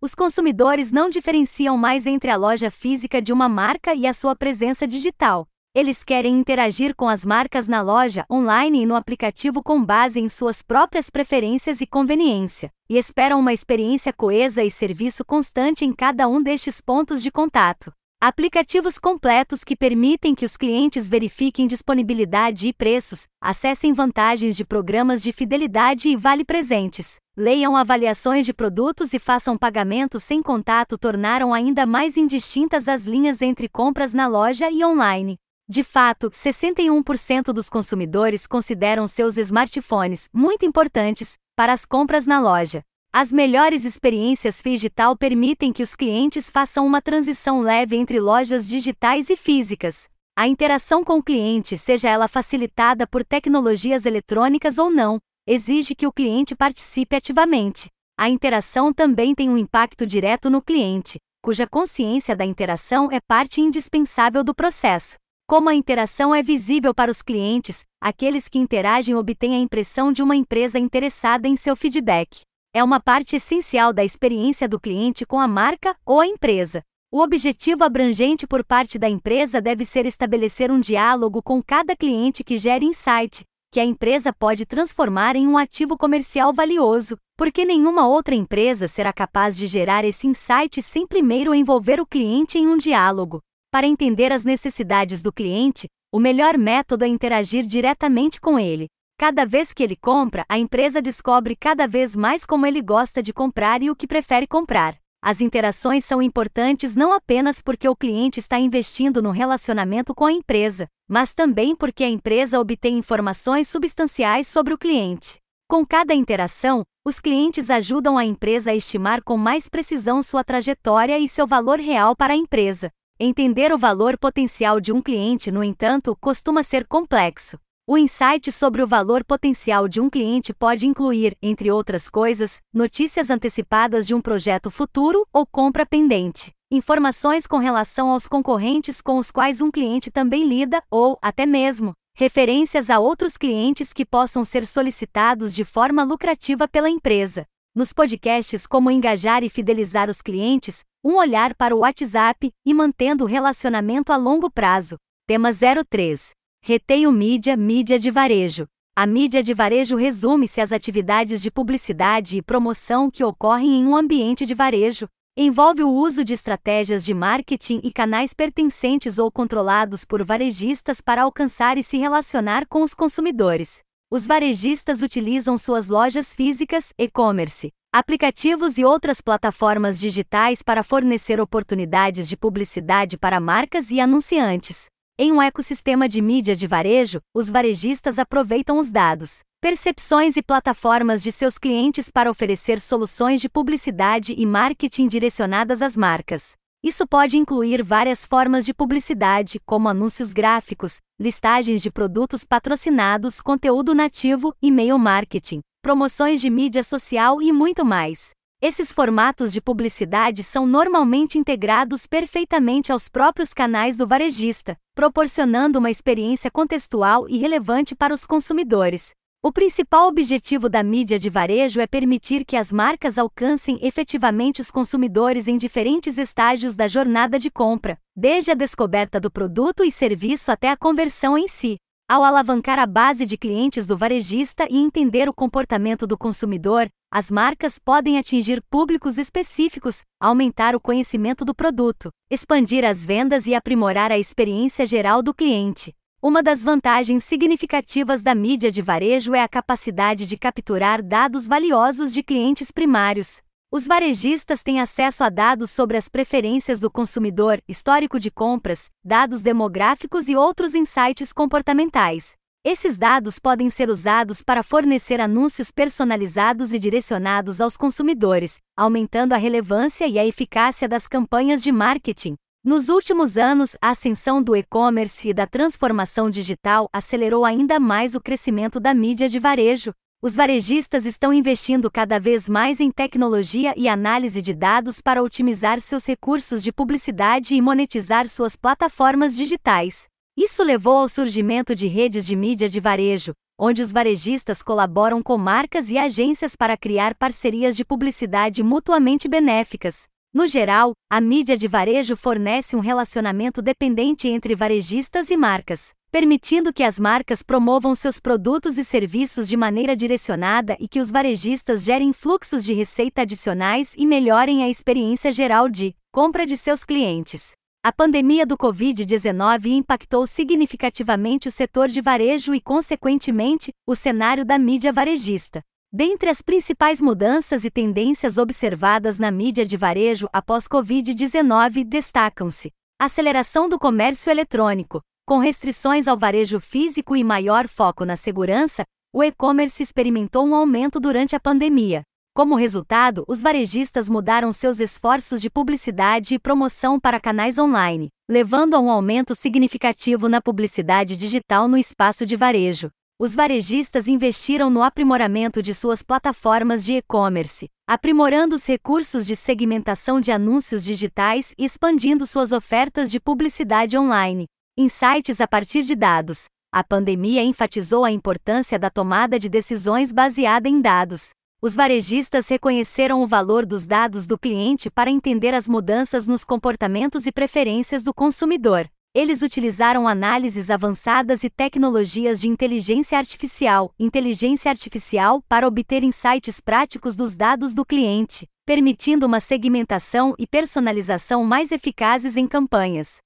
Os consumidores não diferenciam mais entre a loja física de uma marca e a sua presença digital. Eles querem interagir com as marcas na loja, online e no aplicativo com base em suas próprias preferências e conveniência, e esperam uma experiência coesa e serviço constante em cada um destes pontos de contato. Aplicativos completos que permitem que os clientes verifiquem disponibilidade e preços, acessem vantagens de programas de fidelidade e vale-presentes, leiam avaliações de produtos e façam pagamentos sem contato tornaram ainda mais indistintas as linhas entre compras na loja e online. De fato, 61% dos consumidores consideram seus smartphones muito importantes para as compras na loja. As melhores experiências digital permitem que os clientes façam uma transição leve entre lojas digitais e físicas. A interação com o cliente, seja ela facilitada por tecnologias eletrônicas ou não, exige que o cliente participe ativamente. A interação também tem um impacto direto no cliente, cuja consciência da interação é parte indispensável do processo. Como a interação é visível para os clientes, aqueles que interagem obtêm a impressão de uma empresa interessada em seu feedback. É uma parte essencial da experiência do cliente com a marca ou a empresa. O objetivo abrangente por parte da empresa deve ser estabelecer um diálogo com cada cliente que gere insight, que a empresa pode transformar em um ativo comercial valioso, porque nenhuma outra empresa será capaz de gerar esse insight sem primeiro envolver o cliente em um diálogo. Para entender as necessidades do cliente, o melhor método é interagir diretamente com ele. Cada vez que ele compra, a empresa descobre cada vez mais como ele gosta de comprar e o que prefere comprar. As interações são importantes não apenas porque o cliente está investindo no relacionamento com a empresa, mas também porque a empresa obtém informações substanciais sobre o cliente. Com cada interação, os clientes ajudam a empresa a estimar com mais precisão sua trajetória e seu valor real para a empresa. Entender o valor potencial de um cliente, no entanto, costuma ser complexo. O insight sobre o valor potencial de um cliente pode incluir, entre outras coisas, notícias antecipadas de um projeto futuro ou compra pendente, informações com relação aos concorrentes com os quais um cliente também lida ou, até mesmo, referências a outros clientes que possam ser solicitados de forma lucrativa pela empresa. Nos podcasts Como Engajar e Fidelizar os Clientes, um olhar para o WhatsApp e mantendo o relacionamento a longo prazo. Tema 03 Reteio mídia, mídia de varejo. A mídia de varejo resume-se às atividades de publicidade e promoção que ocorrem em um ambiente de varejo. Envolve o uso de estratégias de marketing e canais pertencentes ou controlados por varejistas para alcançar e se relacionar com os consumidores. Os varejistas utilizam suas lojas físicas, e-commerce, aplicativos e outras plataformas digitais para fornecer oportunidades de publicidade para marcas e anunciantes. Em um ecossistema de mídia de varejo, os varejistas aproveitam os dados, percepções e plataformas de seus clientes para oferecer soluções de publicidade e marketing direcionadas às marcas. Isso pode incluir várias formas de publicidade, como anúncios gráficos, listagens de produtos patrocinados, conteúdo nativo, e-mail marketing, promoções de mídia social e muito mais. Esses formatos de publicidade são normalmente integrados perfeitamente aos próprios canais do varejista, proporcionando uma experiência contextual e relevante para os consumidores. O principal objetivo da mídia de varejo é permitir que as marcas alcancem efetivamente os consumidores em diferentes estágios da jornada de compra, desde a descoberta do produto e serviço até a conversão em si. Ao alavancar a base de clientes do varejista e entender o comportamento do consumidor, as marcas podem atingir públicos específicos, aumentar o conhecimento do produto, expandir as vendas e aprimorar a experiência geral do cliente. Uma das vantagens significativas da mídia de varejo é a capacidade de capturar dados valiosos de clientes primários, os varejistas têm acesso a dados sobre as preferências do consumidor, histórico de compras, dados demográficos e outros insights comportamentais. Esses dados podem ser usados para fornecer anúncios personalizados e direcionados aos consumidores, aumentando a relevância e a eficácia das campanhas de marketing. Nos últimos anos, a ascensão do e-commerce e da transformação digital acelerou ainda mais o crescimento da mídia de varejo, os varejistas estão investindo cada vez mais em tecnologia e análise de dados para otimizar seus recursos de publicidade e monetizar suas plataformas digitais. Isso levou ao surgimento de redes de mídia de varejo, onde os varejistas colaboram com marcas e agências para criar parcerias de publicidade mutuamente benéficas. No geral, a mídia de varejo fornece um relacionamento dependente entre varejistas e marcas permitindo que as marcas promovam seus produtos e serviços de maneira direcionada e que os varejistas gerem fluxos de receita adicionais e melhorem a experiência geral de compra de seus clientes. A pandemia do Covid-19 impactou significativamente o setor de varejo e, consequentemente, o cenário da mídia varejista. Dentre as principais mudanças e tendências observadas na mídia de varejo após Covid-19 destacam-se: aceleração do comércio eletrônico, com restrições ao varejo físico e maior foco na segurança, o e-commerce experimentou um aumento durante a pandemia. Como resultado, os varejistas mudaram seus esforços de publicidade e promoção para canais online, levando a um aumento significativo na publicidade digital no espaço de varejo. Os varejistas investiram no aprimoramento de suas plataformas de e-commerce, aprimorando os recursos de segmentação de anúncios digitais e expandindo suas ofertas de publicidade online. Insights a partir de dados. A pandemia enfatizou a importância da tomada de decisões baseada em dados. Os varejistas reconheceram o valor dos dados do cliente para entender as mudanças nos comportamentos e preferências do consumidor. Eles utilizaram análises avançadas e tecnologias de inteligência artificial, inteligência artificial para obter insights práticos dos dados do cliente, permitindo uma segmentação e personalização mais eficazes em campanhas.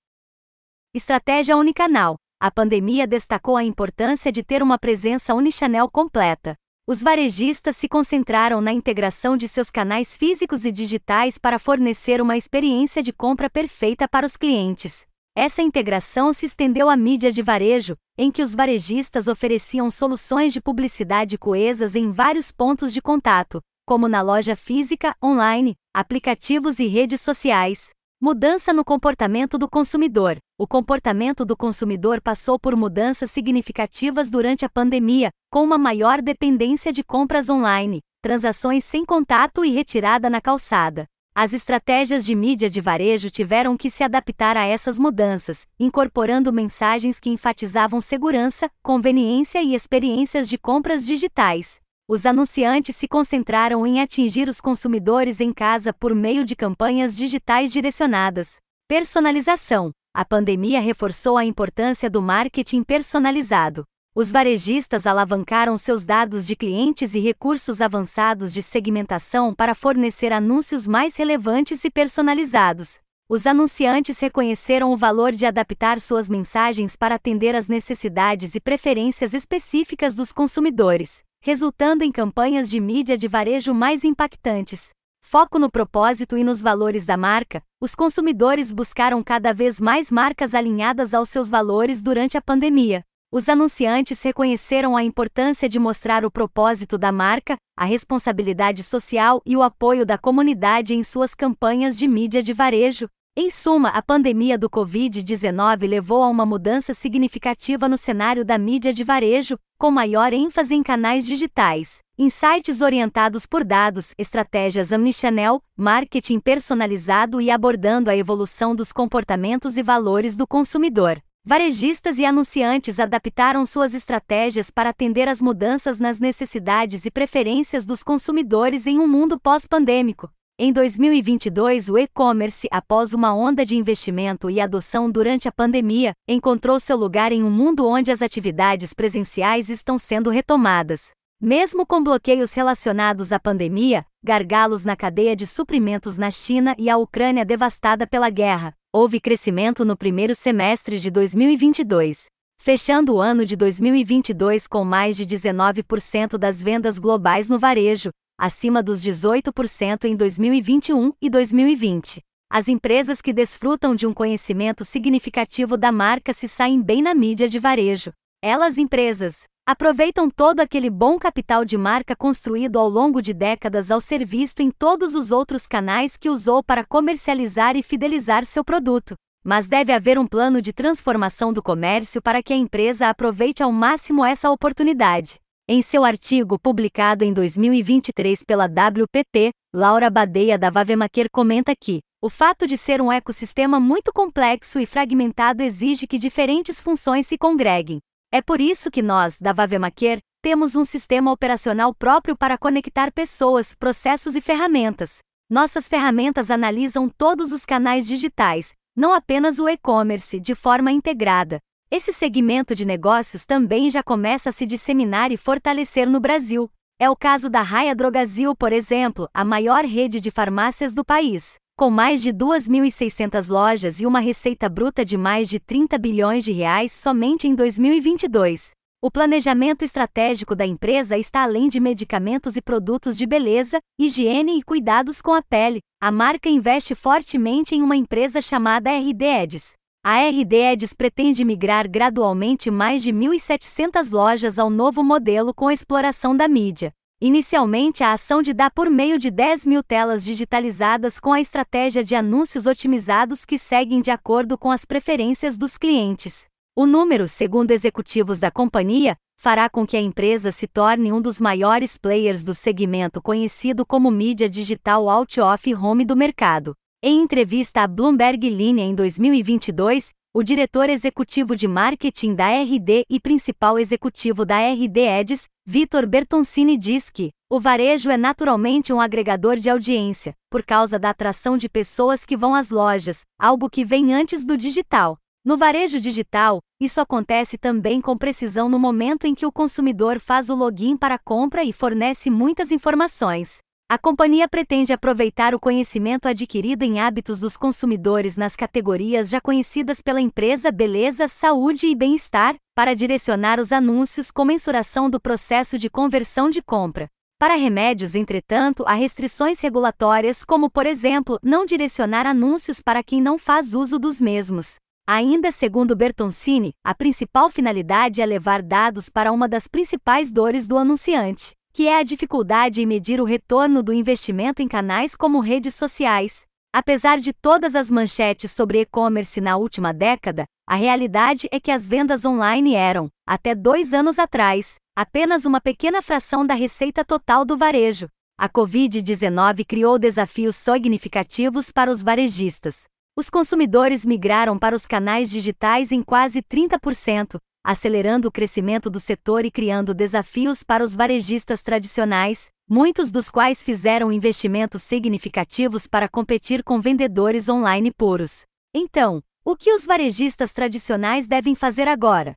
Estratégia unicanal. A pandemia destacou a importância de ter uma presença unichannel completa. Os varejistas se concentraram na integração de seus canais físicos e digitais para fornecer uma experiência de compra perfeita para os clientes. Essa integração se estendeu à mídia de varejo, em que os varejistas ofereciam soluções de publicidade coesas em vários pontos de contato, como na loja física, online, aplicativos e redes sociais. Mudança no comportamento do consumidor. O comportamento do consumidor passou por mudanças significativas durante a pandemia, com uma maior dependência de compras online, transações sem contato e retirada na calçada. As estratégias de mídia de varejo tiveram que se adaptar a essas mudanças, incorporando mensagens que enfatizavam segurança, conveniência e experiências de compras digitais. Os anunciantes se concentraram em atingir os consumidores em casa por meio de campanhas digitais direcionadas. Personalização. A pandemia reforçou a importância do marketing personalizado. Os varejistas alavancaram seus dados de clientes e recursos avançados de segmentação para fornecer anúncios mais relevantes e personalizados. Os anunciantes reconheceram o valor de adaptar suas mensagens para atender às necessidades e preferências específicas dos consumidores, resultando em campanhas de mídia de varejo mais impactantes. Foco no propósito e nos valores da marca, os consumidores buscaram cada vez mais marcas alinhadas aos seus valores durante a pandemia. Os anunciantes reconheceram a importância de mostrar o propósito da marca, a responsabilidade social e o apoio da comunidade em suas campanhas de mídia de varejo. Em suma, a pandemia do Covid-19 levou a uma mudança significativa no cenário da mídia de varejo, com maior ênfase em canais digitais, insights orientados por dados, estratégias omnichannel, marketing personalizado e abordando a evolução dos comportamentos e valores do consumidor. Varejistas e anunciantes adaptaram suas estratégias para atender às mudanças nas necessidades e preferências dos consumidores em um mundo pós-pandêmico. Em 2022, o e-commerce, após uma onda de investimento e adoção durante a pandemia, encontrou seu lugar em um mundo onde as atividades presenciais estão sendo retomadas. Mesmo com bloqueios relacionados à pandemia, gargalos na cadeia de suprimentos na China e a Ucrânia devastada pela guerra, houve crescimento no primeiro semestre de 2022, fechando o ano de 2022 com mais de 19% das vendas globais no varejo, acima dos 18% em 2021 e 2020. As empresas que desfrutam de um conhecimento significativo da marca se saem bem na mídia de varejo. Elas empresas aproveitam todo aquele bom capital de marca construído ao longo de décadas ao ser visto em todos os outros canais que usou para comercializar e fidelizar seu produto. Mas deve haver um plano de transformação do comércio para que a empresa aproveite ao máximo essa oportunidade. Em seu artigo publicado em 2023 pela WPP, Laura Badeia da Vavemaker comenta que o fato de ser um ecossistema muito complexo e fragmentado exige que diferentes funções se congreguem, é por isso que nós, da Vavemaker, temos um sistema operacional próprio para conectar pessoas, processos e ferramentas. Nossas ferramentas analisam todos os canais digitais, não apenas o e-commerce, de forma integrada. Esse segmento de negócios também já começa a se disseminar e fortalecer no Brasil. É o caso da Raia Drogazil, por exemplo, a maior rede de farmácias do país. Com mais de 2.600 lojas e uma receita bruta de mais de 30 bilhões de reais somente em 2022. O planejamento estratégico da empresa está além de medicamentos e produtos de beleza, higiene e cuidados com a pele. A marca investe fortemente em uma empresa chamada RD Eds. A RD Eds pretende migrar gradualmente mais de 1.700 lojas ao novo modelo com a exploração da mídia. Inicialmente, a ação de dá por meio de 10 mil telas digitalizadas com a estratégia de anúncios otimizados que seguem de acordo com as preferências dos clientes. O número, segundo executivos da companhia, fará com que a empresa se torne um dos maiores players do segmento conhecido como mídia digital out-of home do mercado. Em entrevista à Bloomberg Linha em 2022, o diretor executivo de marketing da RD e principal executivo da RD Eds, Vitor Bertoncini diz que o varejo é naturalmente um agregador de audiência, por causa da atração de pessoas que vão às lojas, algo que vem antes do digital. No varejo digital, isso acontece também com precisão no momento em que o consumidor faz o login para a compra e fornece muitas informações. A companhia pretende aproveitar o conhecimento adquirido em hábitos dos consumidores nas categorias já conhecidas pela empresa beleza, saúde e bem-estar, para direcionar os anúncios com mensuração do processo de conversão de compra. Para remédios, entretanto, há restrições regulatórias, como, por exemplo, não direcionar anúncios para quem não faz uso dos mesmos. Ainda segundo Bertoncini, a principal finalidade é levar dados para uma das principais dores do anunciante, que é a dificuldade em medir o retorno do investimento em canais como redes sociais. Apesar de todas as manchetes sobre e-commerce na última década, a realidade é que as vendas online eram, até dois anos atrás, apenas uma pequena fração da receita total do varejo. A Covid-19 criou desafios significativos para os varejistas. Os consumidores migraram para os canais digitais em quase 30%, acelerando o crescimento do setor e criando desafios para os varejistas tradicionais, muitos dos quais fizeram investimentos significativos para competir com vendedores online puros. Então, o que os varejistas tradicionais devem fazer agora?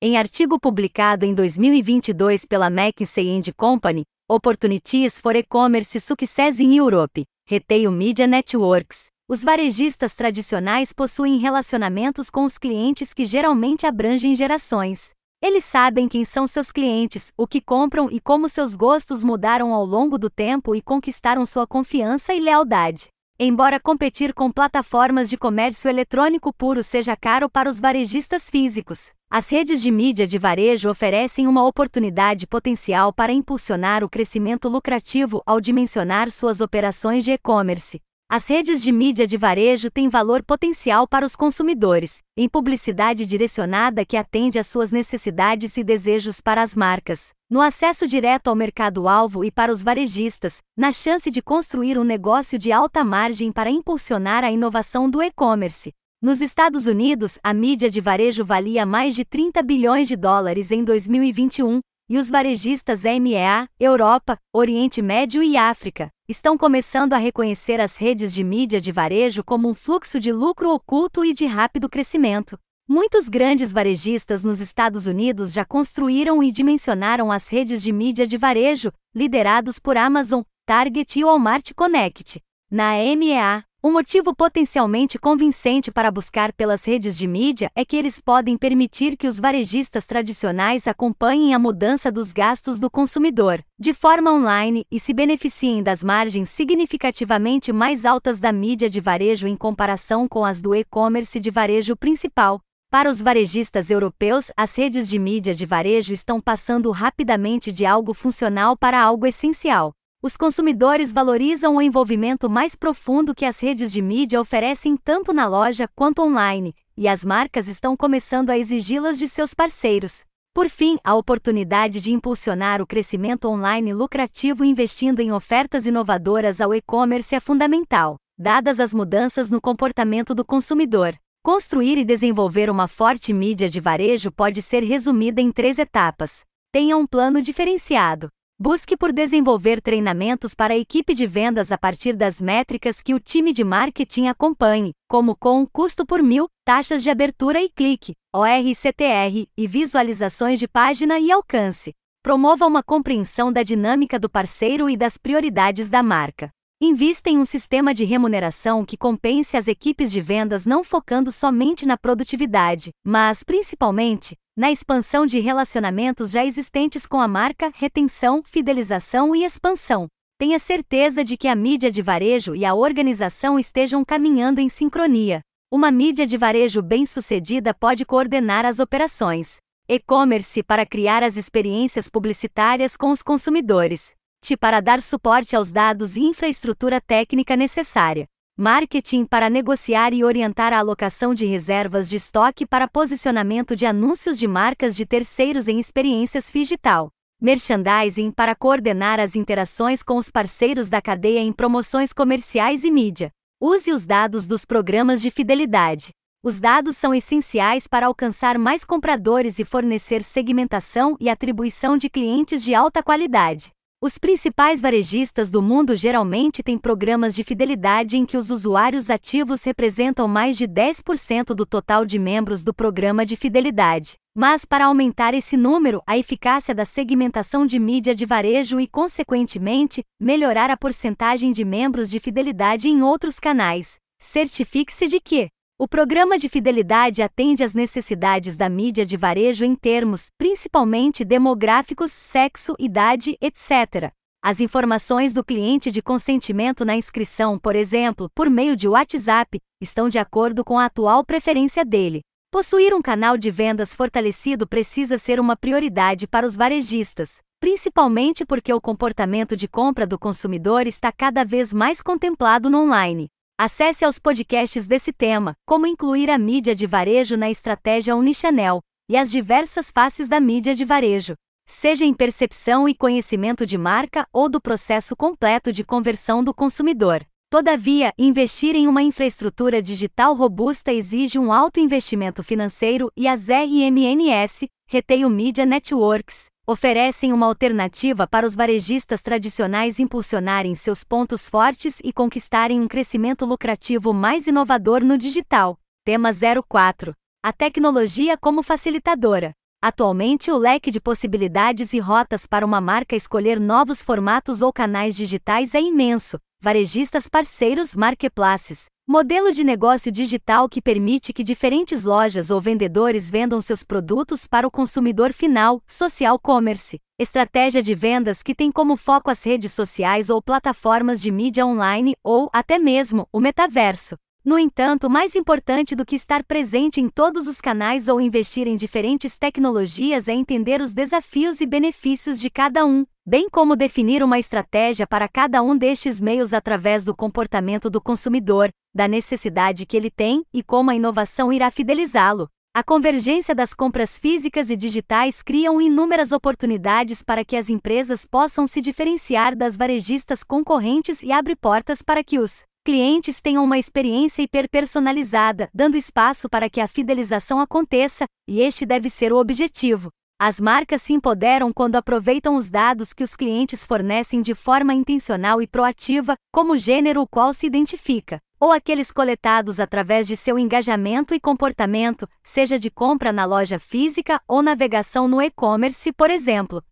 Em artigo publicado em 2022 pela McKinsey Company, Opportunities for E-Commerce Success in Europe, Retail Media Networks, os varejistas tradicionais possuem relacionamentos com os clientes que geralmente abrangem gerações. Eles sabem quem são seus clientes, o que compram e como seus gostos mudaram ao longo do tempo e conquistaram sua confiança e lealdade. Embora competir com plataformas de comércio eletrônico puro seja caro para os varejistas físicos, as redes de mídia de varejo oferecem uma oportunidade potencial para impulsionar o crescimento lucrativo ao dimensionar suas operações de e-commerce. As redes de mídia de varejo têm valor potencial para os consumidores, em publicidade direcionada que atende às suas necessidades e desejos para as marcas, no acesso direto ao mercado-alvo e para os varejistas, na chance de construir um negócio de alta margem para impulsionar a inovação do e-commerce. Nos Estados Unidos, a mídia de varejo valia mais de 30 bilhões de dólares em 2021, e os varejistas EMEA, Europa, Oriente Médio e África estão começando a reconhecer as redes de mídia de varejo como um fluxo de lucro oculto e de rápido crescimento. Muitos grandes varejistas nos Estados Unidos já construíram e dimensionaram as redes de mídia de varejo, liderados por Amazon, Target e Walmart Connect. Na EMEA, um motivo potencialmente convincente para buscar pelas redes de mídia é que eles podem permitir que os varejistas tradicionais acompanhem a mudança dos gastos do consumidor, de forma online, e se beneficiem das margens significativamente mais altas da mídia de varejo em comparação com as do e-commerce de varejo principal. Para os varejistas europeus, as redes de mídia de varejo estão passando rapidamente de algo funcional para algo essencial. Os consumidores valorizam o envolvimento mais profundo que as redes de mídia oferecem tanto na loja quanto online, e as marcas estão começando a exigi-las de seus parceiros. Por fim, a oportunidade de impulsionar o crescimento online lucrativo investindo em ofertas inovadoras ao e-commerce é fundamental, dadas as mudanças no comportamento do consumidor. Construir e desenvolver uma forte mídia de varejo pode ser resumida em três etapas. Tenha um plano diferenciado. Busque por desenvolver treinamentos para a equipe de vendas a partir das métricas que o time de marketing acompanhe, como com custo por mil, taxas de abertura e clique, ORCTR, e visualizações de página e alcance. Promova uma compreensão da dinâmica do parceiro e das prioridades da marca. Invista em um sistema de remuneração que compense as equipes de vendas não focando somente na produtividade, mas, principalmente, na expansão de relacionamentos já existentes com a marca, retenção, fidelização e expansão. Tenha certeza de que a mídia de varejo e a organização estejam caminhando em sincronia. Uma mídia de varejo bem-sucedida pode coordenar as operações. E-commerce para criar as experiências publicitárias com os consumidores para dar suporte aos dados e infraestrutura técnica necessária. Marketing para negociar e orientar a alocação de reservas de estoque para posicionamento de anúncios de marcas de terceiros em experiências digital. Merchandising para coordenar as interações com os parceiros da cadeia em promoções comerciais e mídia. Use os dados dos programas de fidelidade. Os dados são essenciais para alcançar mais compradores e fornecer segmentação e atribuição de clientes de alta qualidade. Os principais varejistas do mundo geralmente têm programas de fidelidade em que os usuários ativos representam mais de 10% do total de membros do programa de fidelidade. Mas, para aumentar esse número, a eficácia da segmentação de mídia de varejo e, consequentemente, melhorar a porcentagem de membros de fidelidade em outros canais, certifique-se de que o programa de fidelidade atende às necessidades da mídia de varejo em termos, principalmente demográficos, sexo, idade, etc. As informações do cliente de consentimento na inscrição, por exemplo, por meio de WhatsApp, estão de acordo com a atual preferência dele. Possuir um canal de vendas fortalecido precisa ser uma prioridade para os varejistas, principalmente porque o comportamento de compra do consumidor está cada vez mais contemplado no online. Acesse aos podcasts desse tema, como incluir a mídia de varejo na estratégia Unichannel e as diversas faces da mídia de varejo, seja em percepção e conhecimento de marca ou do processo completo de conversão do consumidor. Todavia, investir em uma infraestrutura digital robusta exige um alto investimento financeiro e as RMNS, Retail Media Networks, oferecem uma alternativa para os varejistas tradicionais impulsionarem seus pontos fortes e conquistarem um crescimento lucrativo mais inovador no digital. Tema 04. A tecnologia como facilitadora. Atualmente, o leque de possibilidades e rotas para uma marca escolher novos formatos ou canais digitais é imenso. Varejistas parceiros marketplaces, Modelo de negócio digital que permite que diferentes lojas ou vendedores vendam seus produtos para o consumidor final, social commerce. Estratégia de vendas que tem como foco as redes sociais ou plataformas de mídia online ou, até mesmo, o metaverso. No entanto, mais importante do que estar presente em todos os canais ou investir em diferentes tecnologias é entender os desafios e benefícios de cada um, bem como definir uma estratégia para cada um destes meios através do comportamento do consumidor, da necessidade que ele tem e como a inovação irá fidelizá-lo. A convergência das compras físicas e digitais criam inúmeras oportunidades para que as empresas possam se diferenciar das varejistas concorrentes e abre portas para que os clientes tenham uma experiência hiperpersonalizada, dando espaço para que a fidelização aconteça, e este deve ser o objetivo. As marcas se empoderam quando aproveitam os dados que os clientes fornecem de forma intencional e proativa, como o gênero o qual se identifica, ou aqueles coletados através de seu engajamento e comportamento, seja de compra na loja física ou navegação no e-commerce, por exemplo.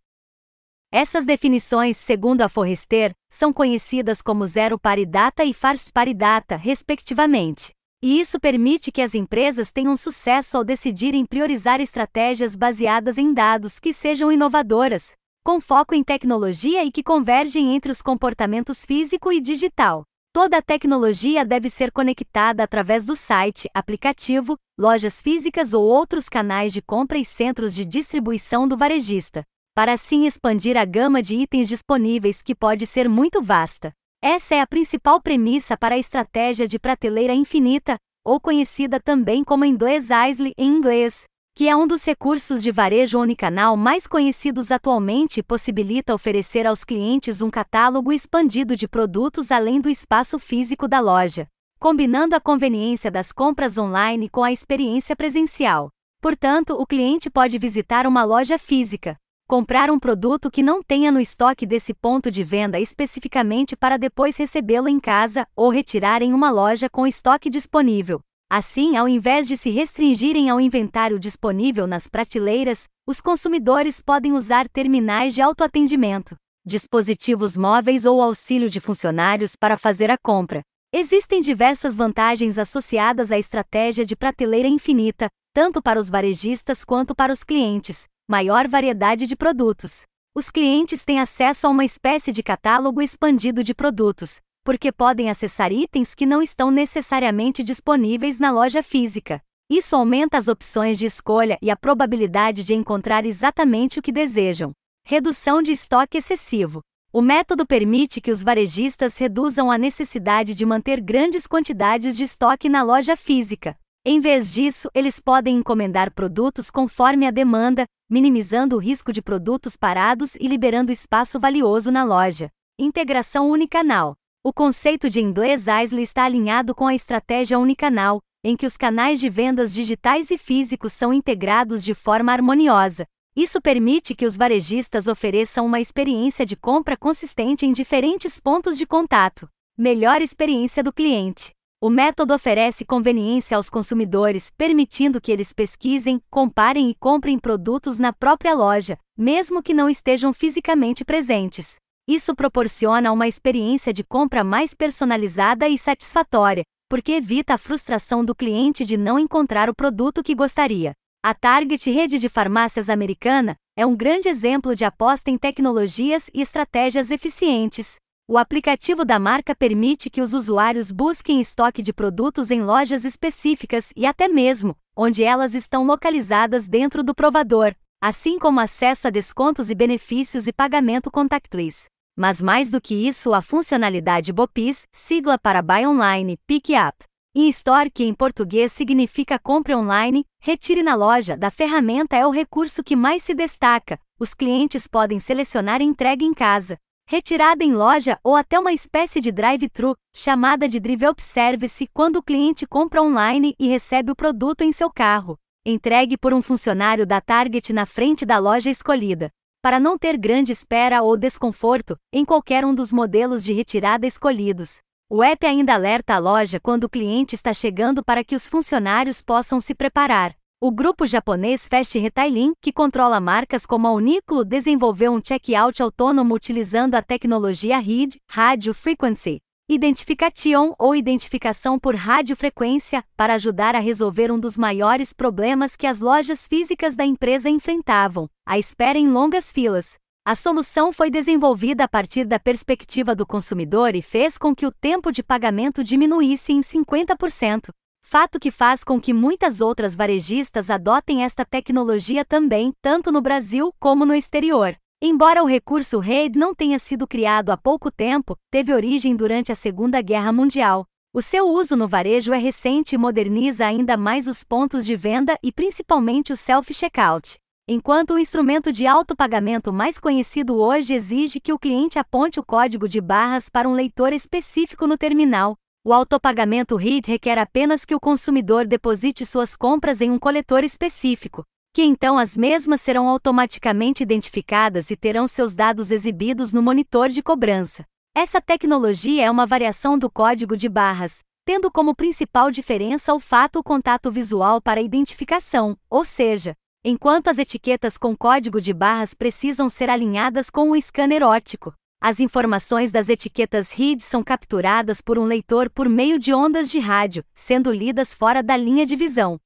Essas definições, segundo a Forrester, são conhecidas como zero paridata e first paridata, respectivamente. E isso permite que as empresas tenham sucesso ao decidirem priorizar estratégias baseadas em dados que sejam inovadoras, com foco em tecnologia e que convergem entre os comportamentos físico e digital. Toda a tecnologia deve ser conectada através do site, aplicativo, lojas físicas ou outros canais de compra e centros de distribuição do varejista para assim expandir a gama de itens disponíveis que pode ser muito vasta. Essa é a principal premissa para a estratégia de prateleira infinita, ou conhecida também como inglês Isle em inglês, que é um dos recursos de varejo unicanal mais conhecidos atualmente e possibilita oferecer aos clientes um catálogo expandido de produtos além do espaço físico da loja, combinando a conveniência das compras online com a experiência presencial. Portanto, o cliente pode visitar uma loja física, comprar um produto que não tenha no estoque desse ponto de venda especificamente para depois recebê-lo em casa ou retirar em uma loja com estoque disponível. Assim, ao invés de se restringirem ao inventário disponível nas prateleiras, os consumidores podem usar terminais de autoatendimento, dispositivos móveis ou auxílio de funcionários para fazer a compra. Existem diversas vantagens associadas à estratégia de prateleira infinita, tanto para os varejistas quanto para os clientes, maior variedade de produtos. Os clientes têm acesso a uma espécie de catálogo expandido de produtos, porque podem acessar itens que não estão necessariamente disponíveis na loja física. Isso aumenta as opções de escolha e a probabilidade de encontrar exatamente o que desejam. Redução de estoque excessivo. O método permite que os varejistas reduzam a necessidade de manter grandes quantidades de estoque na loja física. Em vez disso, eles podem encomendar produtos conforme a demanda, minimizando o risco de produtos parados e liberando espaço valioso na loja. Integração unicanal. O conceito de inglês ISLE está alinhado com a estratégia unicanal, em que os canais de vendas digitais e físicos são integrados de forma harmoniosa, Isso permite que os varejistas ofereçam uma experiência de compra consistente em diferentes pontos de contato. Melhor experiência do cliente. O método oferece conveniência aos consumidores, permitindo que eles pesquisem, comparem e comprem produtos na própria loja, mesmo que não estejam fisicamente presentes. Isso proporciona uma experiência de compra mais personalizada e satisfatória, porque evita a frustração do cliente de não encontrar o produto que gostaria. A Target Rede de Farmácias Americana é um grande exemplo de aposta em tecnologias e estratégias eficientes. O aplicativo da marca permite que os usuários busquem estoque de produtos em lojas específicas e até mesmo onde elas estão localizadas dentro do provador, assim como acesso a descontos e benefícios e pagamento contactless. Mas mais do que isso, a funcionalidade BOPIS, sigla para Buy Online, Pick Up. In-Store, que em português significa compre online, retire na loja, da ferramenta é o recurso que mais se destaca. Os clientes podem selecionar entrega em casa, retirada em loja ou até uma espécie de drive-thru, chamada de drive-up service, quando o cliente compra online e recebe o produto em seu carro, entregue por um funcionário da Target na frente da loja escolhida. Para não ter grande espera ou desconforto em qualquer um dos modelos de retirada escolhidos, o app ainda alerta a loja quando o cliente está chegando para que os funcionários possam se preparar. O grupo japonês Fast Retailing, que controla marcas como a Uniqlo, desenvolveu um check-out autônomo utilizando a tecnologia RID, Radio Frequency Identification ou identificação por radiofrequência, para ajudar a resolver um dos maiores problemas que as lojas físicas da empresa enfrentavam: a espera em longas filas. A solução foi desenvolvida a partir da perspectiva do consumidor e fez com que o tempo de pagamento diminuísse em 50% fato que faz com que muitas outras varejistas adotem esta tecnologia também, tanto no Brasil como no exterior. Embora o recurso RAID não tenha sido criado há pouco tempo, teve origem durante a Segunda Guerra Mundial. O seu uso no varejo é recente e moderniza ainda mais os pontos de venda e principalmente o self-checkout. Enquanto o instrumento de autopagamento mais conhecido hoje exige que o cliente aponte o código de barras para um leitor específico no terminal, o autopagamento RID requer apenas que o consumidor deposite suas compras em um coletor específico, que então as mesmas serão automaticamente identificadas e terão seus dados exibidos no monitor de cobrança. Essa tecnologia é uma variação do código de barras, tendo como principal diferença o fato o contato visual para identificação, ou seja, enquanto as etiquetas com código de barras precisam ser alinhadas com o scanner óptico, as informações das etiquetas RID são capturadas por um leitor por meio de ondas de rádio, sendo lidas fora da linha de visão.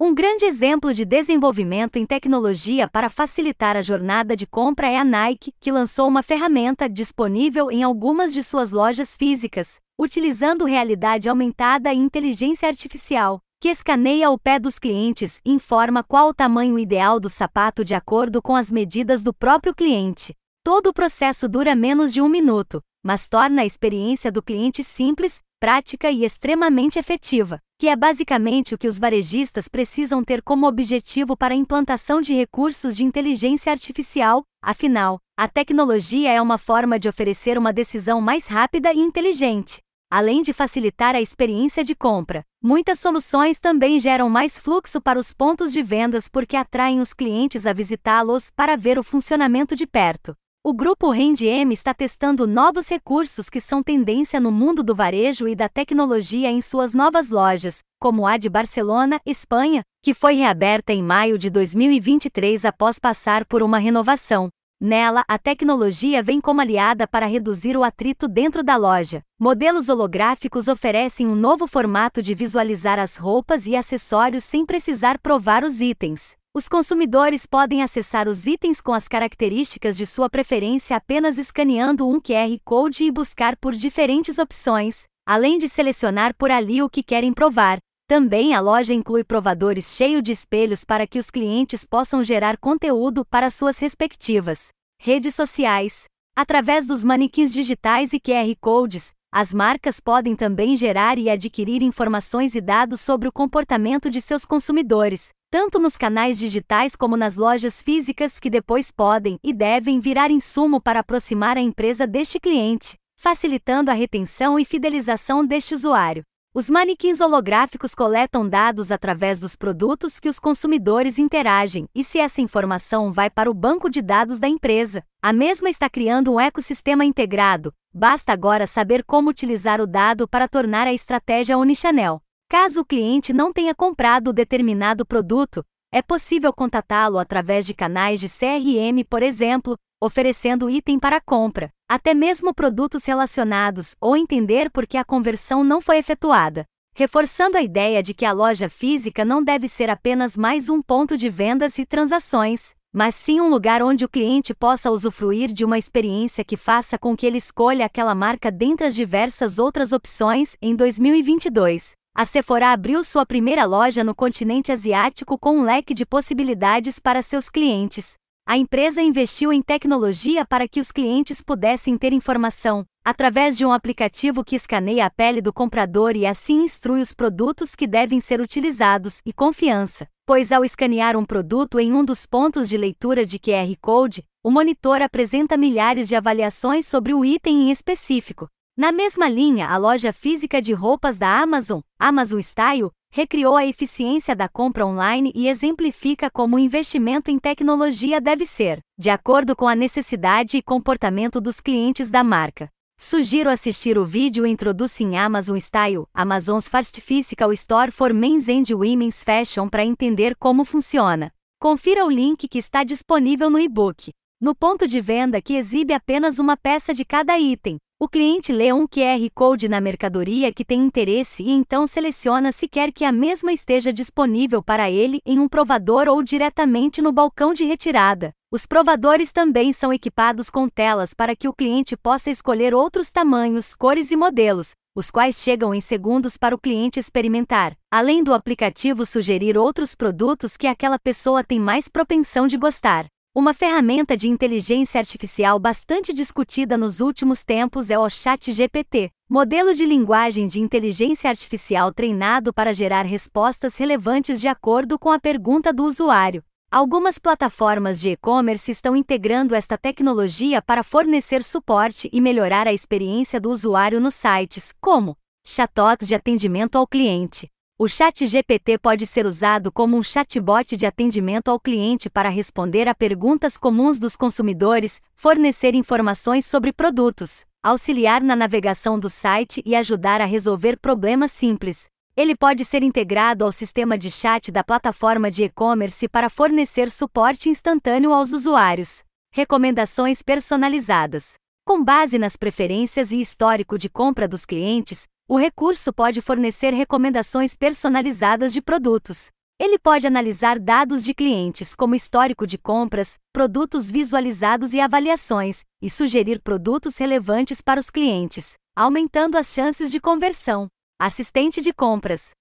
Um grande exemplo de desenvolvimento em tecnologia para facilitar a jornada de compra é a Nike, que lançou uma ferramenta disponível em algumas de suas lojas físicas, utilizando realidade aumentada e inteligência artificial, que escaneia o pé dos clientes e informa qual o tamanho ideal do sapato de acordo com as medidas do próprio cliente. Todo o processo dura menos de um minuto, mas torna a experiência do cliente simples, prática e extremamente efetiva, que é basicamente o que os varejistas precisam ter como objetivo para a implantação de recursos de inteligência artificial. Afinal, a tecnologia é uma forma de oferecer uma decisão mais rápida e inteligente. Além de facilitar a experiência de compra, muitas soluções também geram mais fluxo para os pontos de vendas porque atraem os clientes a visitá-los para ver o funcionamento de perto. O grupo RendM está testando novos recursos que são tendência no mundo do varejo e da tecnologia em suas novas lojas, como a de Barcelona, Espanha, que foi reaberta em maio de 2023 após passar por uma renovação. Nela, a tecnologia vem como aliada para reduzir o atrito dentro da loja. Modelos holográficos oferecem um novo formato de visualizar as roupas e acessórios sem precisar provar os itens. Os consumidores podem acessar os itens com as características de sua preferência apenas escaneando um QR Code e buscar por diferentes opções, além de selecionar por ali o que querem provar. Também a loja inclui provadores cheios de espelhos para que os clientes possam gerar conteúdo para suas respectivas redes sociais. Através dos manequins digitais e QR Codes, as marcas podem também gerar e adquirir informações e dados sobre o comportamento de seus consumidores, tanto nos canais digitais como nas lojas físicas que depois podem e devem virar insumo para aproximar a empresa deste cliente, facilitando a retenção e fidelização deste usuário. Os manequins holográficos coletam dados através dos produtos que os consumidores interagem, e se essa informação vai para o banco de dados da empresa, a mesma está criando um ecossistema integrado. Basta agora saber como utilizar o dado para tornar a estratégia Omnichannel. Caso o cliente não tenha comprado determinado produto, é possível contatá-lo através de canais de CRM, por exemplo, oferecendo item para compra, até mesmo produtos relacionados, ou entender por que a conversão não foi efetuada. Reforçando a ideia de que a loja física não deve ser apenas mais um ponto de vendas e transações, mas sim um lugar onde o cliente possa usufruir de uma experiência que faça com que ele escolha aquela marca dentre as diversas outras opções. Em 2022, a Sephora abriu sua primeira loja no continente asiático com um leque de possibilidades para seus clientes, a empresa investiu em tecnologia para que os clientes pudessem ter informação, através de um aplicativo que escaneia a pele do comprador e assim instrui os produtos que devem ser utilizados, e confiança, pois ao escanear um produto em um dos pontos de leitura de QR Code, o monitor apresenta milhares de avaliações sobre o item em específico. Na mesma linha, a loja física de roupas da Amazon, Amazon Style, recriou a eficiência da compra online e exemplifica como o investimento em tecnologia deve ser, de acordo com a necessidade e comportamento dos clientes da marca. Sugiro assistir o vídeo Introducing Amazon Style, Amazon's Fast Physical Store for Men's and Women's Fashion para entender como funciona. Confira o link que está disponível no e-book. No ponto de venda que exibe apenas uma peça de cada item, o cliente lê um QR Code na mercadoria que tem interesse e então seleciona se quer que a mesma esteja disponível para ele em um provador ou diretamente no balcão de retirada. Os provadores também são equipados com telas para que o cliente possa escolher outros tamanhos, cores e modelos, os quais chegam em segundos para o cliente experimentar, além do aplicativo sugerir outros produtos que aquela pessoa tem mais propensão de gostar. Uma ferramenta de inteligência artificial bastante discutida nos últimos tempos é o ChatGPT, modelo de linguagem de inteligência artificial treinado para gerar respostas relevantes de acordo com a pergunta do usuário. Algumas plataformas de e-commerce estão integrando esta tecnologia para fornecer suporte e melhorar a experiência do usuário nos sites, como chatbots de atendimento ao cliente, o Chat GPT pode ser usado como um chatbot de atendimento ao cliente para responder a perguntas comuns dos consumidores, fornecer informações sobre produtos, auxiliar na navegação do site e ajudar a resolver problemas simples. Ele pode ser integrado ao sistema de chat da plataforma de e-commerce para fornecer suporte instantâneo aos usuários. Recomendações personalizadas. Com base nas preferências e histórico de compra dos clientes, o recurso pode fornecer recomendações personalizadas de produtos. Ele pode analisar dados de clientes, como histórico de compras, produtos visualizados e avaliações, e sugerir produtos relevantes para os clientes, aumentando as chances de conversão. Assistente de compras.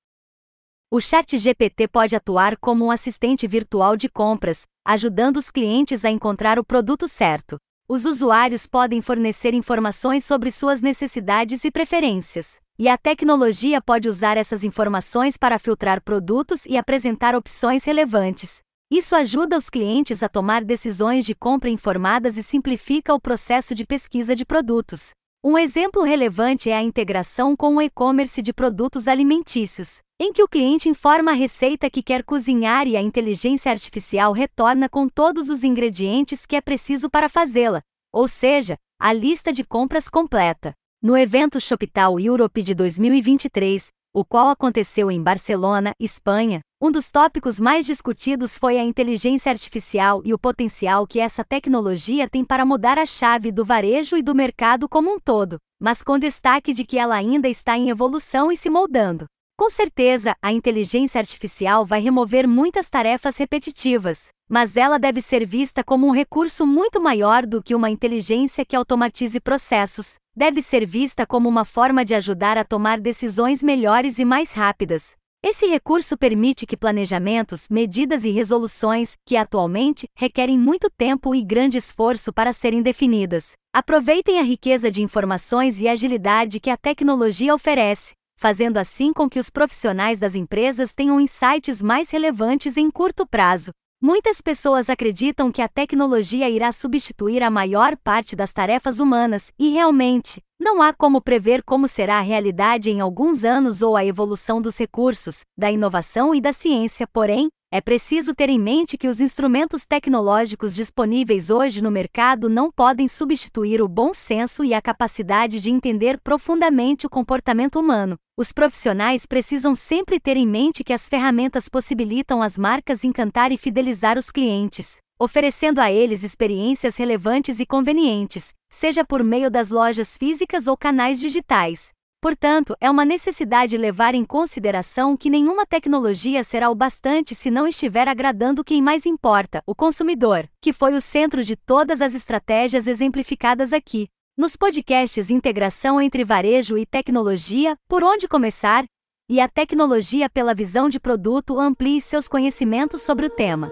O Chat GPT pode atuar como um assistente virtual de compras, ajudando os clientes a encontrar o produto certo. Os usuários podem fornecer informações sobre suas necessidades e preferências. E a tecnologia pode usar essas informações para filtrar produtos e apresentar opções relevantes. Isso ajuda os clientes a tomar decisões de compra informadas e simplifica o processo de pesquisa de produtos. Um exemplo relevante é a integração com o e-commerce de produtos alimentícios, em que o cliente informa a receita que quer cozinhar e a inteligência artificial retorna com todos os ingredientes que é preciso para fazê-la, ou seja, a lista de compras completa. No evento Shoptal Europe de 2023, o qual aconteceu em Barcelona, Espanha, um dos tópicos mais discutidos foi a inteligência artificial e o potencial que essa tecnologia tem para mudar a chave do varejo e do mercado como um todo, mas com destaque de que ela ainda está em evolução e se moldando. Com certeza, a inteligência artificial vai remover muitas tarefas repetitivas, mas ela deve ser vista como um recurso muito maior do que uma inteligência que automatize processos. Deve ser vista como uma forma de ajudar a tomar decisões melhores e mais rápidas. Esse recurso permite que planejamentos, medidas e resoluções, que atualmente requerem muito tempo e grande esforço para serem definidas, aproveitem a riqueza de informações e agilidade que a tecnologia oferece, fazendo assim com que os profissionais das empresas tenham insights mais relevantes em curto prazo. Muitas pessoas acreditam que a tecnologia irá substituir a maior parte das tarefas humanas, e realmente, não há como prever como será a realidade em alguns anos ou a evolução dos recursos, da inovação e da ciência, porém, é preciso ter em mente que os instrumentos tecnológicos disponíveis hoje no mercado não podem substituir o bom senso e a capacidade de entender profundamente o comportamento humano. Os profissionais precisam sempre ter em mente que as ferramentas possibilitam as marcas encantar e fidelizar os clientes, oferecendo a eles experiências relevantes e convenientes, seja por meio das lojas físicas ou canais digitais. Portanto, é uma necessidade levar em consideração que nenhuma tecnologia será o bastante se não estiver agradando quem mais importa, o consumidor, que foi o centro de todas as estratégias exemplificadas aqui. Nos podcasts Integração entre Varejo e Tecnologia, Por Onde Começar? e a Tecnologia pela Visão de Produto amplie seus conhecimentos sobre o tema.